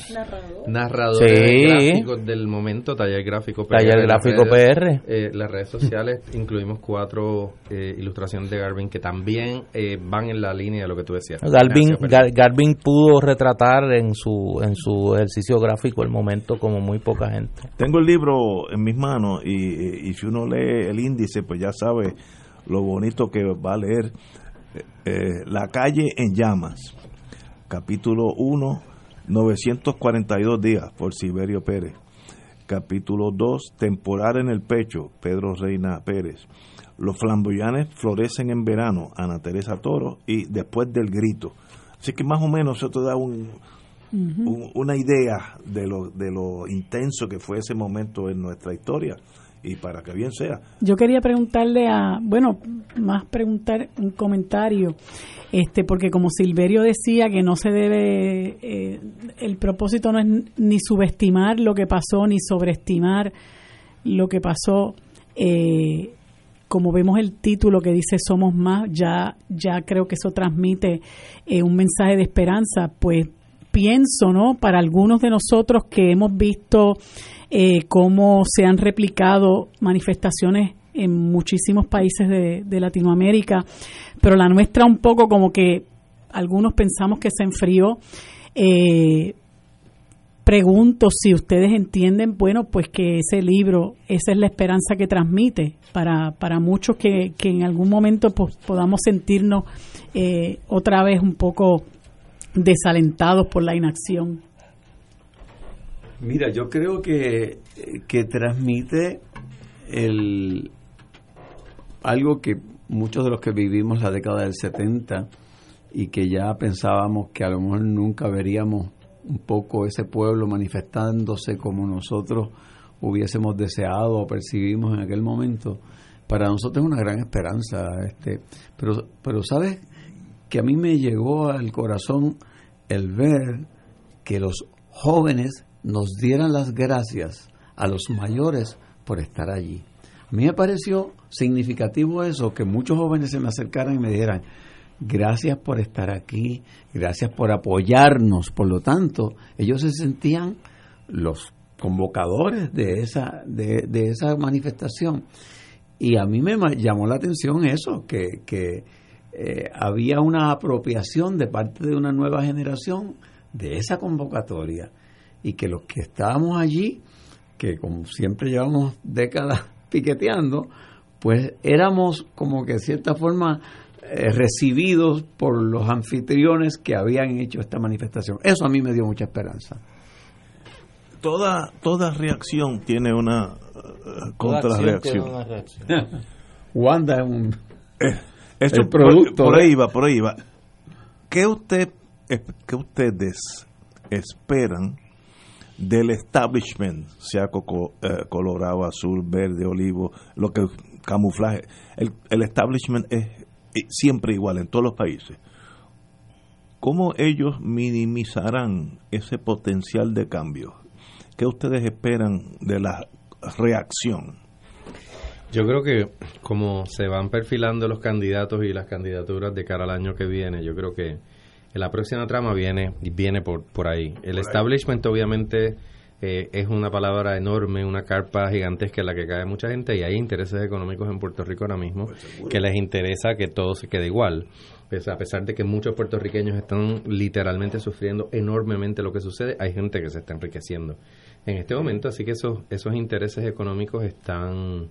narradores gráficos del momento, taller gráfico PR. Taller gráfico PR. Eh, las redes sociales incluimos cuatro eh, ilustraciones de Garvin que también van en la línea de lo que tú decías. Garvin, Garvin pudo retratar en su, en su ejercicio gráfico el momento como muy poca gente. Tengo el libro en mis manos y, si uno lee el índice, pues ya sabe lo bonito que va a leer. Eh, eh, la calle en llamas, capítulo 1, 942 días, por Siberio Pérez. Capítulo 2, temporal en el pecho, Pedro Reina Pérez. Los flamboyanes florecen en verano, Ana Teresa Toro, y después del grito. Así que más o menos eso te da un, una idea de lo, de lo intenso que fue ese momento en nuestra historia y para que bien sea. Yo quería preguntarle a, bueno, más preguntar un comentario, este, porque como Silverio decía que no se debe, eh, el propósito no es ni subestimar lo que pasó ni sobreestimar lo que pasó. Eh, como vemos el título que dice somos más, ya, ya creo que eso transmite eh, un mensaje de esperanza, pues pienso, ¿no? Para algunos de nosotros que hemos visto eh, cómo se han replicado manifestaciones en muchísimos países de, Latinoamérica, pero la nuestra un poco como que algunos pensamos que se enfrió. Eh, pregunto si ustedes entienden, bueno, pues que ese libro, esa es la esperanza que transmite para, para muchos que, que en algún momento pues, podamos sentirnos eh, otra vez un poco desalentados por la inacción? Mira, yo creo que, que transmite el, algo que muchos de los que vivimos la década del 70 y que ya pensábamos que a lo mejor nunca veríamos un poco ese pueblo manifestándose como nosotros hubiésemos deseado o percibimos en aquel momento, para nosotros es una gran esperanza. Este, pero, pero sabes que a mí me llegó al corazón el ver que los jóvenes nos dieran las gracias a los mayores por estar allí. A mí me pareció significativo eso, que muchos jóvenes se me acercaran y me dijeran, gracias por estar aquí, gracias por apoyarnos. Por lo tanto, ellos se sentían los convocadores de esa, de, esa manifestación. Y a mí me llamó la atención eso, que, que eh, había una apropiación de parte de una nueva generación de esa convocatoria y que los que estábamos allí, que como siempre llevamos décadas piqueteando, pues éramos como que de cierta forma eh, recibidos por los anfitriones que habían hecho esta manifestación. Eso a mí me dio mucha esperanza. Toda, toda reacción tiene una uh, contrarreacción. Wanda es un eh, producto. Por, ahí va, por ahí va. ¿Qué, usted, ¿Qué ustedes esperan del establishment, sea coco, colorado, azul, verde, olivo, lo que camuflaje? El, el establishment es siempre igual en todos los países. ¿Cómo ellos minimizarán ese potencial de cambio? ¿Qué ustedes esperan de la reacción? Yo creo que como se van perfilando los candidatos y las candidaturas de cara al año que viene, yo creo que la próxima trama viene viene por, por ahí. El establishment obviamente eh, es una palabra enorme, una carpa gigantesca en la que cae mucha gente y hay intereses económicos en Puerto Rico ahora mismo pues que les interesa que todo se quede igual. Pues a pesar de que muchos puertorriqueños están literalmente sufriendo enormemente lo que sucede, hay gente que se está enriqueciendo en este momento, así que esos, esos intereses económicos están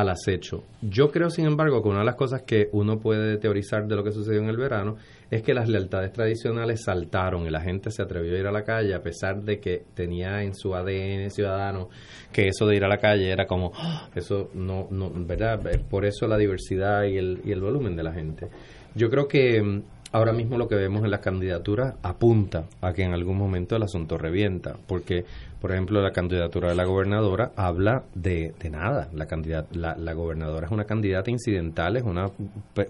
al acecho. Yo creo, sin embargo, que una de las cosas que uno puede teorizar de lo que sucedió en el verano es que las lealtades tradicionales saltaron y la gente se atrevió a ir a la calle a pesar de que tenía en su ADN ciudadano que eso de ir a la calle era como, ¡ah! eso no, no, ¿verdad? Por eso la diversidad y el, y el volumen de la gente. Yo creo que mm, ahora mismo lo que vemos en las candidaturas apunta a que en algún momento el asunto revienta, porque, por ejemplo, la candidatura de la gobernadora habla de, de nada. La, la, la, gobernadora es una candidata incidental, es una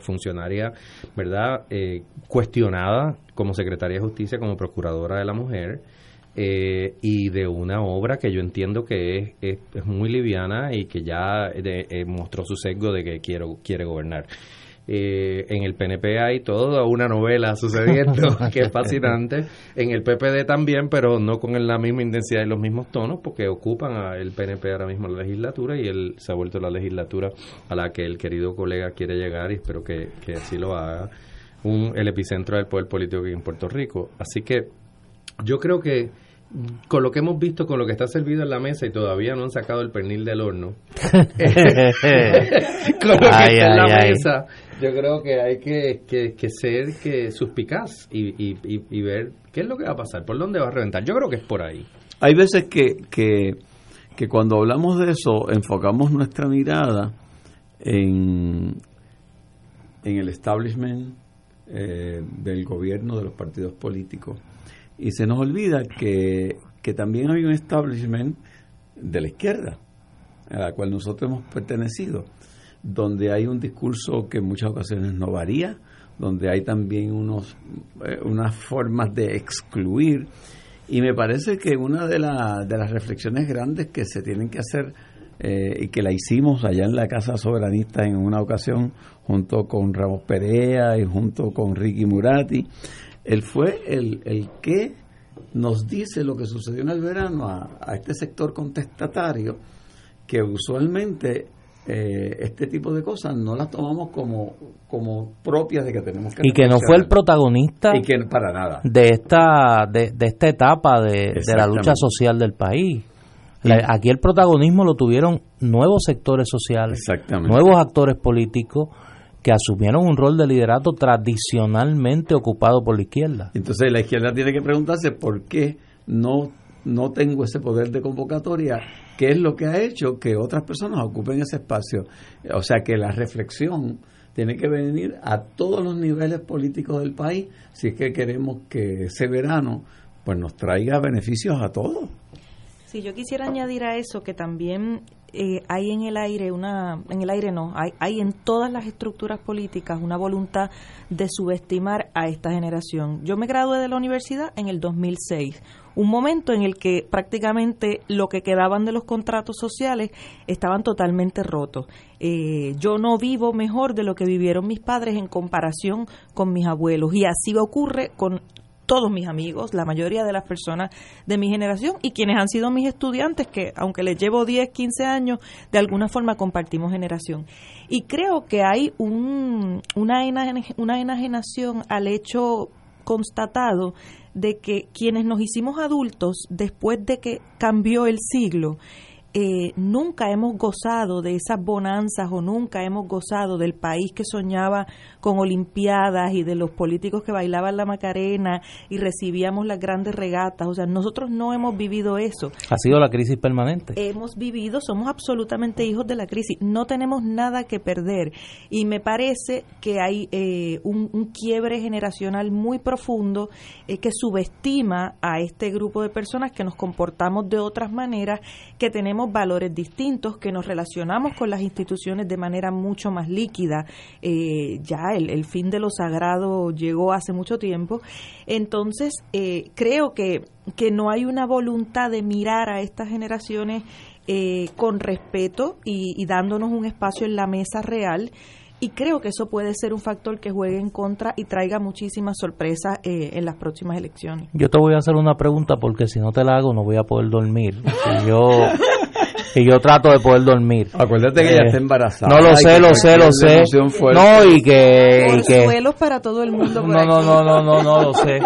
funcionaria, ¿verdad?, eh, cuestionada como secretaria de justicia, como procuradora de la mujer. Eh, y de una obra que yo entiendo que es, es, muy liviana y que ya eh, mostró su sesgo de que quiero, quiere gobernar. Eh, en el PNP hay toda una novela sucediendo que es fascinante. En el PPD también, pero no con la misma intensidad y los mismos tonos, porque ocupan el PNP ahora mismo la legislatura y él se ha vuelto la legislatura a la que el querido colega quiere llegar y espero que, así lo haga. Un, el epicentro del poder político en Puerto Rico. Así que yo creo que con lo que hemos visto, con lo que está servido en la mesa y todavía no han sacado el pernil del horno, con lo que está en la mesa, yo creo que hay que, que, ser que suspicaz y, y, ver qué es lo que va a pasar, por dónde va a reventar. Yo creo que es por ahí. Hay veces que, que, que cuando hablamos de eso enfocamos nuestra mirada en, en el establishment eh, del gobierno, de los partidos políticos, y se nos olvida que, que también hay un establishment de la izquierda, a la cual nosotros hemos pertenecido donde hay un discurso que en muchas ocasiones no varía, donde hay también unos, eh, unas formas de excluir. Y me parece que una de, de las reflexiones grandes que se tienen que hacer eh, y que la hicimos allá en la Casa Soberanista en una ocasión junto con Ramos Perea y junto con Ricky Murati, él fue el, el que nos dice lo que sucedió en el verano a, a este sector contestatario que usualmente eh, este tipo de cosas no las tomamos como, como propias de que tenemos que... Y que no fue el protagonista y que, para nada. de esta, de, esta etapa de, la lucha social del país. aquí el protagonismo lo tuvieron nuevos sectores sociales, nuevos actores políticos que asumieron un rol de liderato tradicionalmente ocupado por la izquierda. Entonces la izquierda tiene que preguntarse por qué no, no tengo ese poder de convocatoria ¿Qué es lo que ha hecho que otras personas ocupen ese espacio. O sea que la reflexión tiene que venir a todos los niveles políticos del país si es que queremos que ese verano pues nos traiga beneficios a todos. Si yo quisiera añadir a eso que también eh, hay en el aire una, en el aire no, hay, hay en todas las estructuras políticas una voluntad de subestimar a esta generación. Yo me gradué de la universidad en el 2006, un momento en el que prácticamente lo que quedaban de los contratos sociales estaban totalmente rotos. Eh, yo no vivo mejor de lo que vivieron mis padres en comparación con mis abuelos y así ocurre con todos mis amigos, la mayoría de las personas de mi generación y quienes han sido mis estudiantes, que aunque les llevo 10, 15 años, de alguna forma compartimos generación. Y creo que hay un, una, una enajenación al hecho constatado de que quienes nos hicimos adultos después de que cambió el siglo, eh, nunca hemos gozado de esas bonanzas o nunca hemos gozado del país que soñaba con Olimpiadas y de los políticos que bailaban la Macarena y recibíamos las grandes regatas. O sea, nosotros no hemos vivido eso. Ha sido la crisis permanente. Hemos vivido, somos absolutamente hijos de la crisis. No tenemos nada que perder. Y me parece que hay eh, un, quiebre generacional muy profundo eh, que subestima a este grupo de personas que nos comportamos de otras maneras, que tenemos valores distintos, que nos relacionamos con las instituciones de manera mucho más líquida. Eh, ya el, fin de lo sagrado llegó hace mucho tiempo. Entonces, eh, creo que, que no hay una voluntad de mirar a estas generaciones eh, con respeto y dándonos un espacio en la mesa real y creo que eso puede ser un factor que juegue en contra y traiga muchísimas sorpresas eh, en las próximas elecciones. Yo te voy a hacer una pregunta porque si no te la hago no voy a poder dormir. Y yo, y yo trato de poder dormir. Acuérdate que ella está embarazada. No lo sé, lo sé, lo sé. No, y que... Y que para todo el mundo. No, no, no, no, no, no, lo sé.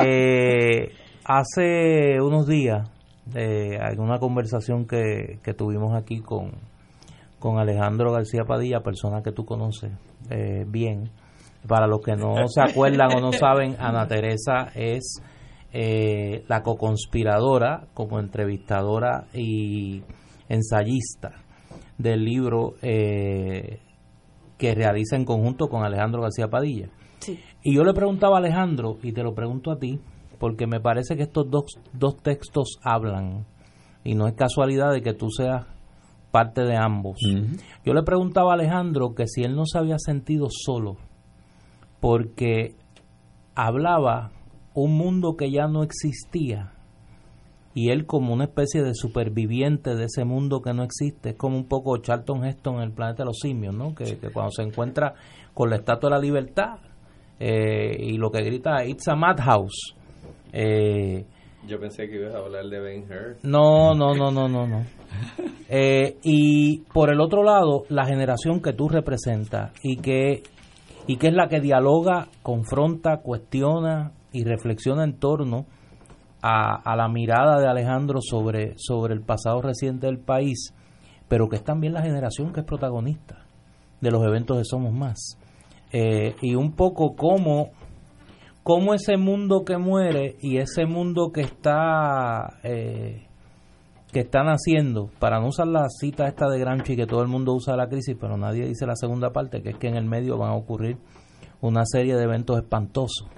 Eh, hace unos días, eh, una conversación que, que tuvimos aquí con con Alejandro García Padilla, persona que tú conoces eh, bien. Para los que no se acuerdan o no saben, Ana Teresa es eh, la co-conspiradora como entrevistadora y ensayista del libro eh, que realiza en conjunto con Alejandro García Padilla. Y yo le preguntaba a Alejandro, y te lo pregunto a ti, porque me parece que estos dos, dos textos hablan, y no es casualidad de que tú seas parte de ambos. Yo le preguntaba a Alejandro que si él no se había sentido solo, porque hablaba un mundo que ya no existía y él como una especie de superviviente de ese mundo que no existe, es como un poco Charlton Heston en el planeta de los simios, ¿no? Que, cuando se encuentra con la estatua de la libertad eh, y lo que grita It's a madhouse. Eh, Yo pensé que ibas a hablar de Ben Hur. No, no, no, no, no, no. Eh, y por el otro lado, la generación que tú representas y que, y que es la que dialoga, confronta, cuestiona y reflexiona en torno a, la mirada de Alejandro sobre, sobre el pasado reciente del país, pero que es también la generación que es protagonista de los eventos de Somos Más. Eh, y un poco como cómo ese mundo que muere y ese mundo que está eh, que están haciendo, para no usar la cita esta de Gramsci que todo el mundo usa la crisis, pero nadie dice la segunda parte, que es que en el medio van a ocurrir una serie de eventos espantosos,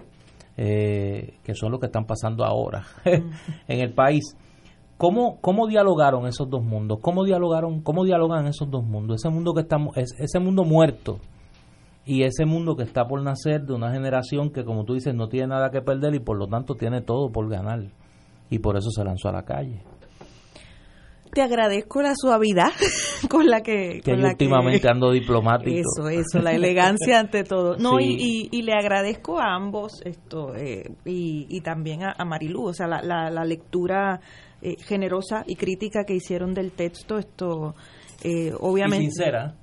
eh, que son los que están pasando ahora en el país. ¿Cómo, ¿Cómo dialogaron esos dos mundos? ¿Cómo dialogaron, cómo dialogan esos dos mundos? Ese mundo que estamos, ese mundo muerto y ese mundo que está por nacer de una generación que, como tú dices, no tiene nada que perder y por lo tanto tiene todo por ganar. Y por eso se lanzó a la calle te agradezco la suavidad con la que... Que últimamente ando diplomático. Eso, eso, la elegancia ante todo. No, y, y, le agradezco a ambos esto eh, y, y, también a, a, Marilú, o sea, la, la, lectura eh, generosa y crítica que hicieron del texto, esto eh, obviamente... Y sincera.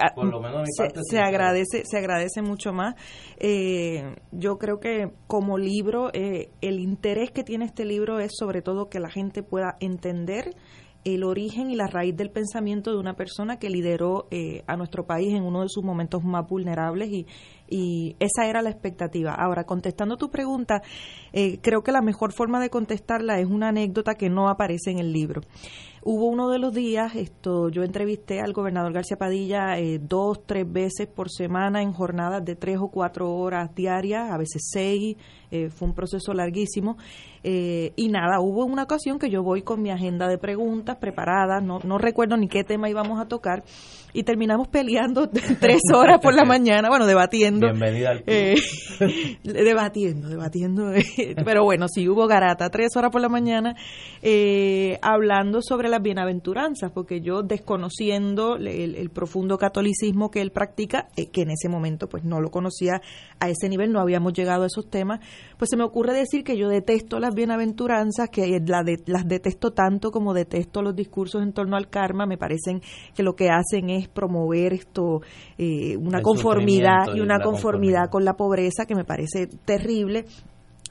Ah, por lo menos se, se agradece se agradece mucho más eh, yo creo que como libro eh, el interés que tiene este libro es sobre todo que la gente pueda entender el origen y la raíz del pensamiento de una persona que lideró eh, a nuestro país en uno de sus momentos más vulnerables y, y esa era la expectativa. Ahora, contestando tu pregunta, eh, creo que la mejor forma de contestarla es una anécdota que no aparece en el libro. hubo uno de los días, esto, yo entrevisté al gobernador García Padilla eh, dos, tres veces por semana en jornadas de tres o cuatro horas diarias, a veces seis, eh, fue un proceso larguísimo. Eh, y nada, hubo una ocasión que yo voy con mi agenda de preguntas preparada, no, no recuerdo ni qué tema íbamos a tocar, y terminamos peleando tres horas por la mañana, bueno, debatiendo. Bienvenida al eh, debatiendo, debatiendo. pero bueno, sí hubo garata, tres horas por la mañana, eh, hablando sobre las bienaventuranzas, porque yo desconociendo el, profundo catolicismo que él practica, eh, que en ese momento pues no lo conocía a ese nivel, no habíamos llegado a esos temas, pues se me ocurre decir que yo detesto las bienaventuranzas, que la las detesto tanto como detesto los discursos en torno al karma, me parecen que lo que hacen es promover esto, eh, una conformidad y una conformidad con la pobreza que me parece terrible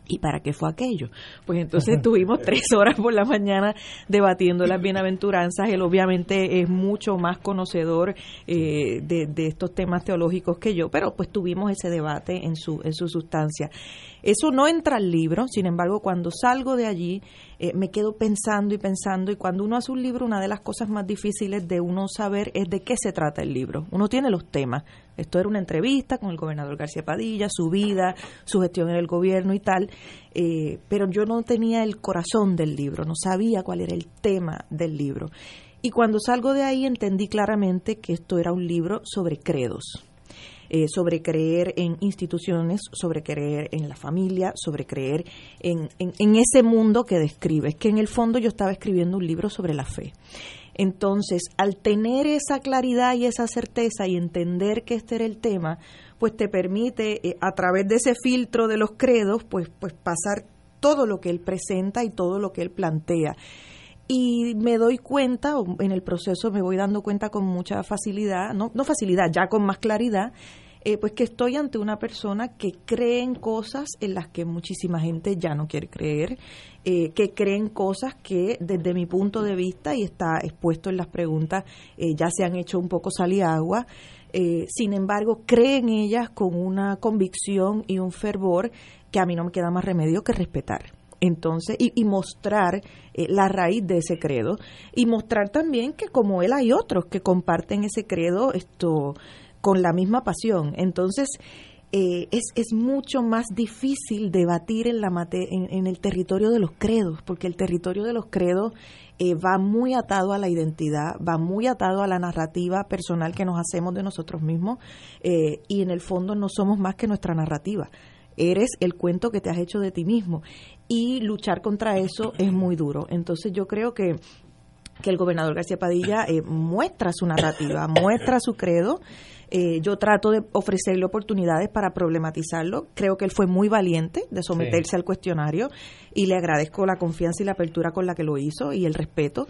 ¿Y para qué fue aquello? Pues entonces estuvimos tres horas por la mañana debatiendo las bienaventuranzas. Él obviamente es mucho más conocedor eh, de, de, estos temas teológicos que yo, pero pues tuvimos ese debate en su, en su sustancia. Eso no entra al libro, sin embargo, cuando salgo de allí eh, me quedo pensando y pensando y cuando uno hace un libro, una de las cosas más difíciles de uno saber es de qué se trata el libro. Uno tiene los temas. Esto era una entrevista con el gobernador García Padilla, su vida, su gestión en el gobierno y tal, eh, pero yo no tenía el corazón del libro, no sabía cuál era el tema del libro. Y cuando salgo de ahí entendí claramente que esto era un libro sobre credos eh, sobre creer en instituciones, sobre creer en la familia, sobre creer en, en, ese mundo que describes, que en el fondo yo estaba escribiendo un libro sobre la fe. Entonces, al tener esa claridad y esa certeza y entender que este era el tema, pues te permite, eh, a través de ese filtro de los credos, pues, pues pasar todo lo que él presenta y todo lo que él plantea y me doy cuenta, en el proceso me voy dando cuenta con mucha facilidad, no, no facilidad, ya con más claridad, eh, pues que estoy ante una persona que cree en cosas en las que muchísima gente ya no quiere creer, eh, que cree en cosas que desde mi punto de vista, y está expuesto en las preguntas, eh, ya se han hecho un poco sal y agua, sin embargo, cree en ellas con una convicción y un fervor que a mí no me queda más remedio que respetar entonces y, mostrar eh, la raíz de ese credo y mostrar también que como él hay otros que comparten ese credo esto con la misma pasión. Entonces eh, es, es mucho más difícil debatir en, la en, en, el territorio de los credos, porque el territorio de los credos eh, va muy atado a la identidad, va muy atado a la narrativa personal que nos hacemos de nosotros mismos y en el fondo no somos más que nuestra narrativa. Eres el cuento que te has hecho de ti mismo y luchar contra eso es muy duro. Entonces yo creo que que el gobernador García Padilla eh, muestra su narrativa, muestra su credo. Eh, yo trato de ofrecerle oportunidades para problematizarlo. Creo que él fue muy valiente de someterse al cuestionario y le agradezco la confianza y la apertura con la que lo hizo y el respeto.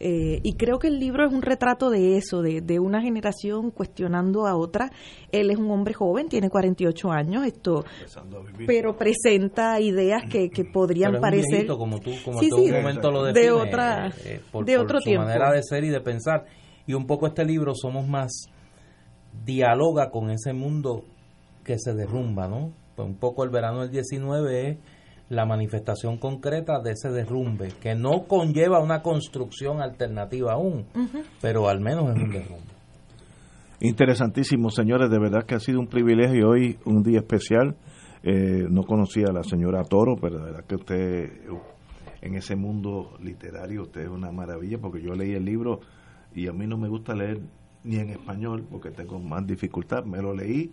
Eh, y creo que el libro es un retrato de eso, de, de, una generación cuestionando a otra. Él es un hombre joven, tiene 48 años, esto, pero presenta ideas que, que podrían parecer. como tú, como un momento lo de otra, eh, eh, de otro su manera de ser y de pensar. Y un poco este libro somos más dialoga con ese mundo que se derrumba, ¿no? Pues un poco el verano del 19 es la manifestación concreta de ese derrumbe, que no conlleva una construcción alternativa aún, pero al menos es un derrumbe. Interesantísimo, señores, de verdad que ha sido un privilegio hoy, un día especial. Eh, no conocía a la señora Toro, pero de verdad que usted, en ese mundo literario, usted es una maravilla, porque yo leí el libro y a mí no me gusta leer ni en español, porque tengo más dificultad, me lo leí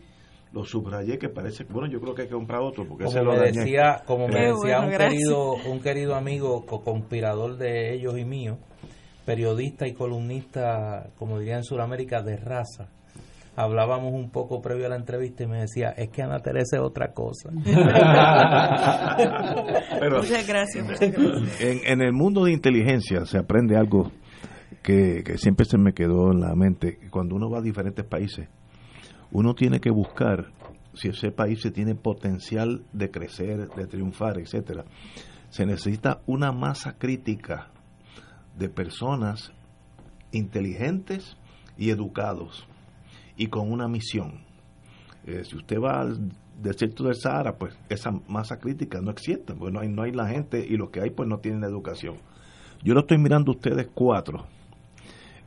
lo subrayé que parece bueno yo creo que hay que comprar otro porque como me decía como me decía un querido un querido amigo conspirador de ellos y mío periodista y columnista como diría en Sudamérica de raza hablábamos un poco previo a la entrevista y me decía es que Ana Teresa es otra cosa muchas gracias, En, en, el mundo de inteligencia se aprende algo que, que siempre se me quedó en la mente. Cuando uno va a diferentes países uno tiene que buscar si ese país se tiene potencial de crecer, de triunfar, etcétera. Se necesita una masa crítica de personas inteligentes y educados y con una misión. Eh, si usted va al desierto del Sahara, pues esa masa crítica no existe, pues no hay, no hay la gente y los que hay pues no tienen educación. Yo lo estoy mirando a ustedes cuatro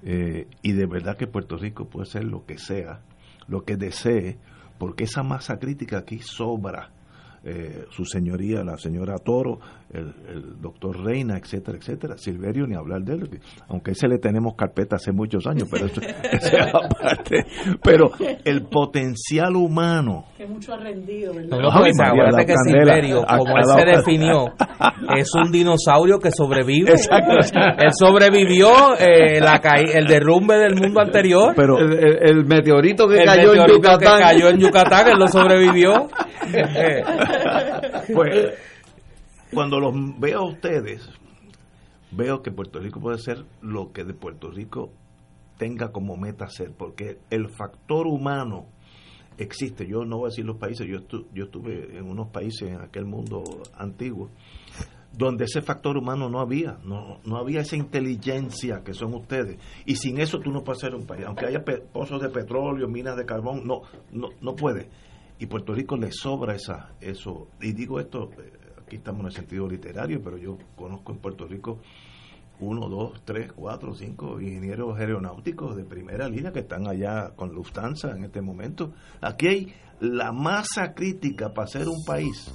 eh, y de verdad que Puerto Rico puede ser lo que sea, lo que desee, porque esa masa crítica aquí sobra eh, su señoría, la señora Toro, el, doctor Reina, etcétera, etcétera. Silverio, ni hablar de él, aunque ese le tenemos carpeta hace muchos años, pero eso, aparte. Pero el potencial humano. Que mucho ha rendido, ¿verdad? No, pues, acuérdate que Silverio, como él se definió, es un dinosaurio que sobrevive. Exacto. Él sobrevivió eh, la el derrumbe del mundo anterior. Pero el, meteorito que cayó en Yucatán. que cayó en Yucatán, él lo sobrevivió. pues cuando los veo a ustedes, veo que Puerto Rico puede ser lo que de Puerto Rico tenga como meta ser, porque el factor humano existe. Yo no voy a decir los países, yo, yo estuve en unos países en aquel mundo antiguo donde ese factor humano no había, no, no había esa inteligencia que son ustedes. Y sin eso tú no puedes ser un país. Aunque haya pozos de petróleo, minas de carbón, no, no, no puede. Y Puerto Rico le sobra esa, eso. Y digo esto, eh, aquí estamos en el sentido literario, pero yo conozco en Puerto Rico uno, dos, tres, cuatro, cinco ingenieros aeronáuticos de primera línea que están allá con Lufthansa en este momento. Aquí hay la masa crítica para ser un país.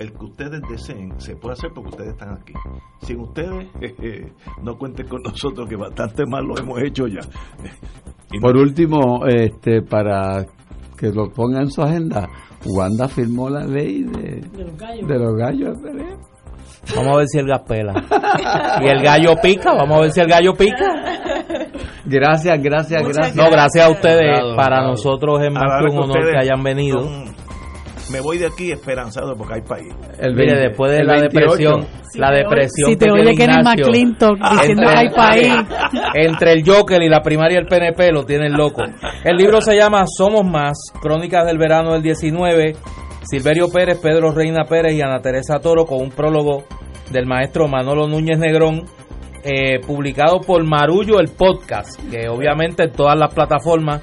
El que ustedes deseen se puede hacer porque ustedes están aquí. Sin ustedes, no cuenten con nosotros que bastante mal lo hemos hecho ya. Y Por último, este, para que lo ponga en su agenda, Wanda firmó la ley de, de los gallos. Vamos a ver si el gas pela. y el gallo pica, vamos a ver si el gallo pica. Gracias, gracias, gracias. No, gracias a ustedes. Para nosotros es más que un honor que hayan venido me voy de aquí esperanzado porque hay país. El Mire, después de la depresión, la depresión. Si te oye Kenneth McClinton diciendo que hay país. Entre el Joker y la primaria del PNP lo tienen loco. El libro se llama Somos Más, Crónicas del Verano del 19. Silverio Pérez, Pedro Reina Pérez y Ana Teresa Toro con un prólogo del maestro Manolo Núñez Negrón. Eh, publicado por Marullo el podcast, que obviamente en todas las plataformas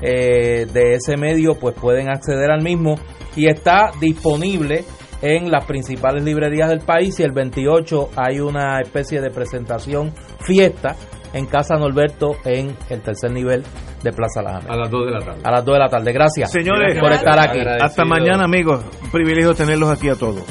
eh, de ese medio pues pueden acceder al mismo y está disponible en las principales librerías del país y el 28 hay una especie de presentación fiesta en Casa Norberto en el tercer nivel de Plaza La A las 2 de la tarde. A las 2 de la tarde. Gracias. Señores, por estar aquí. Hasta mañana, amigos. Un privilegio tenerlos aquí a todos.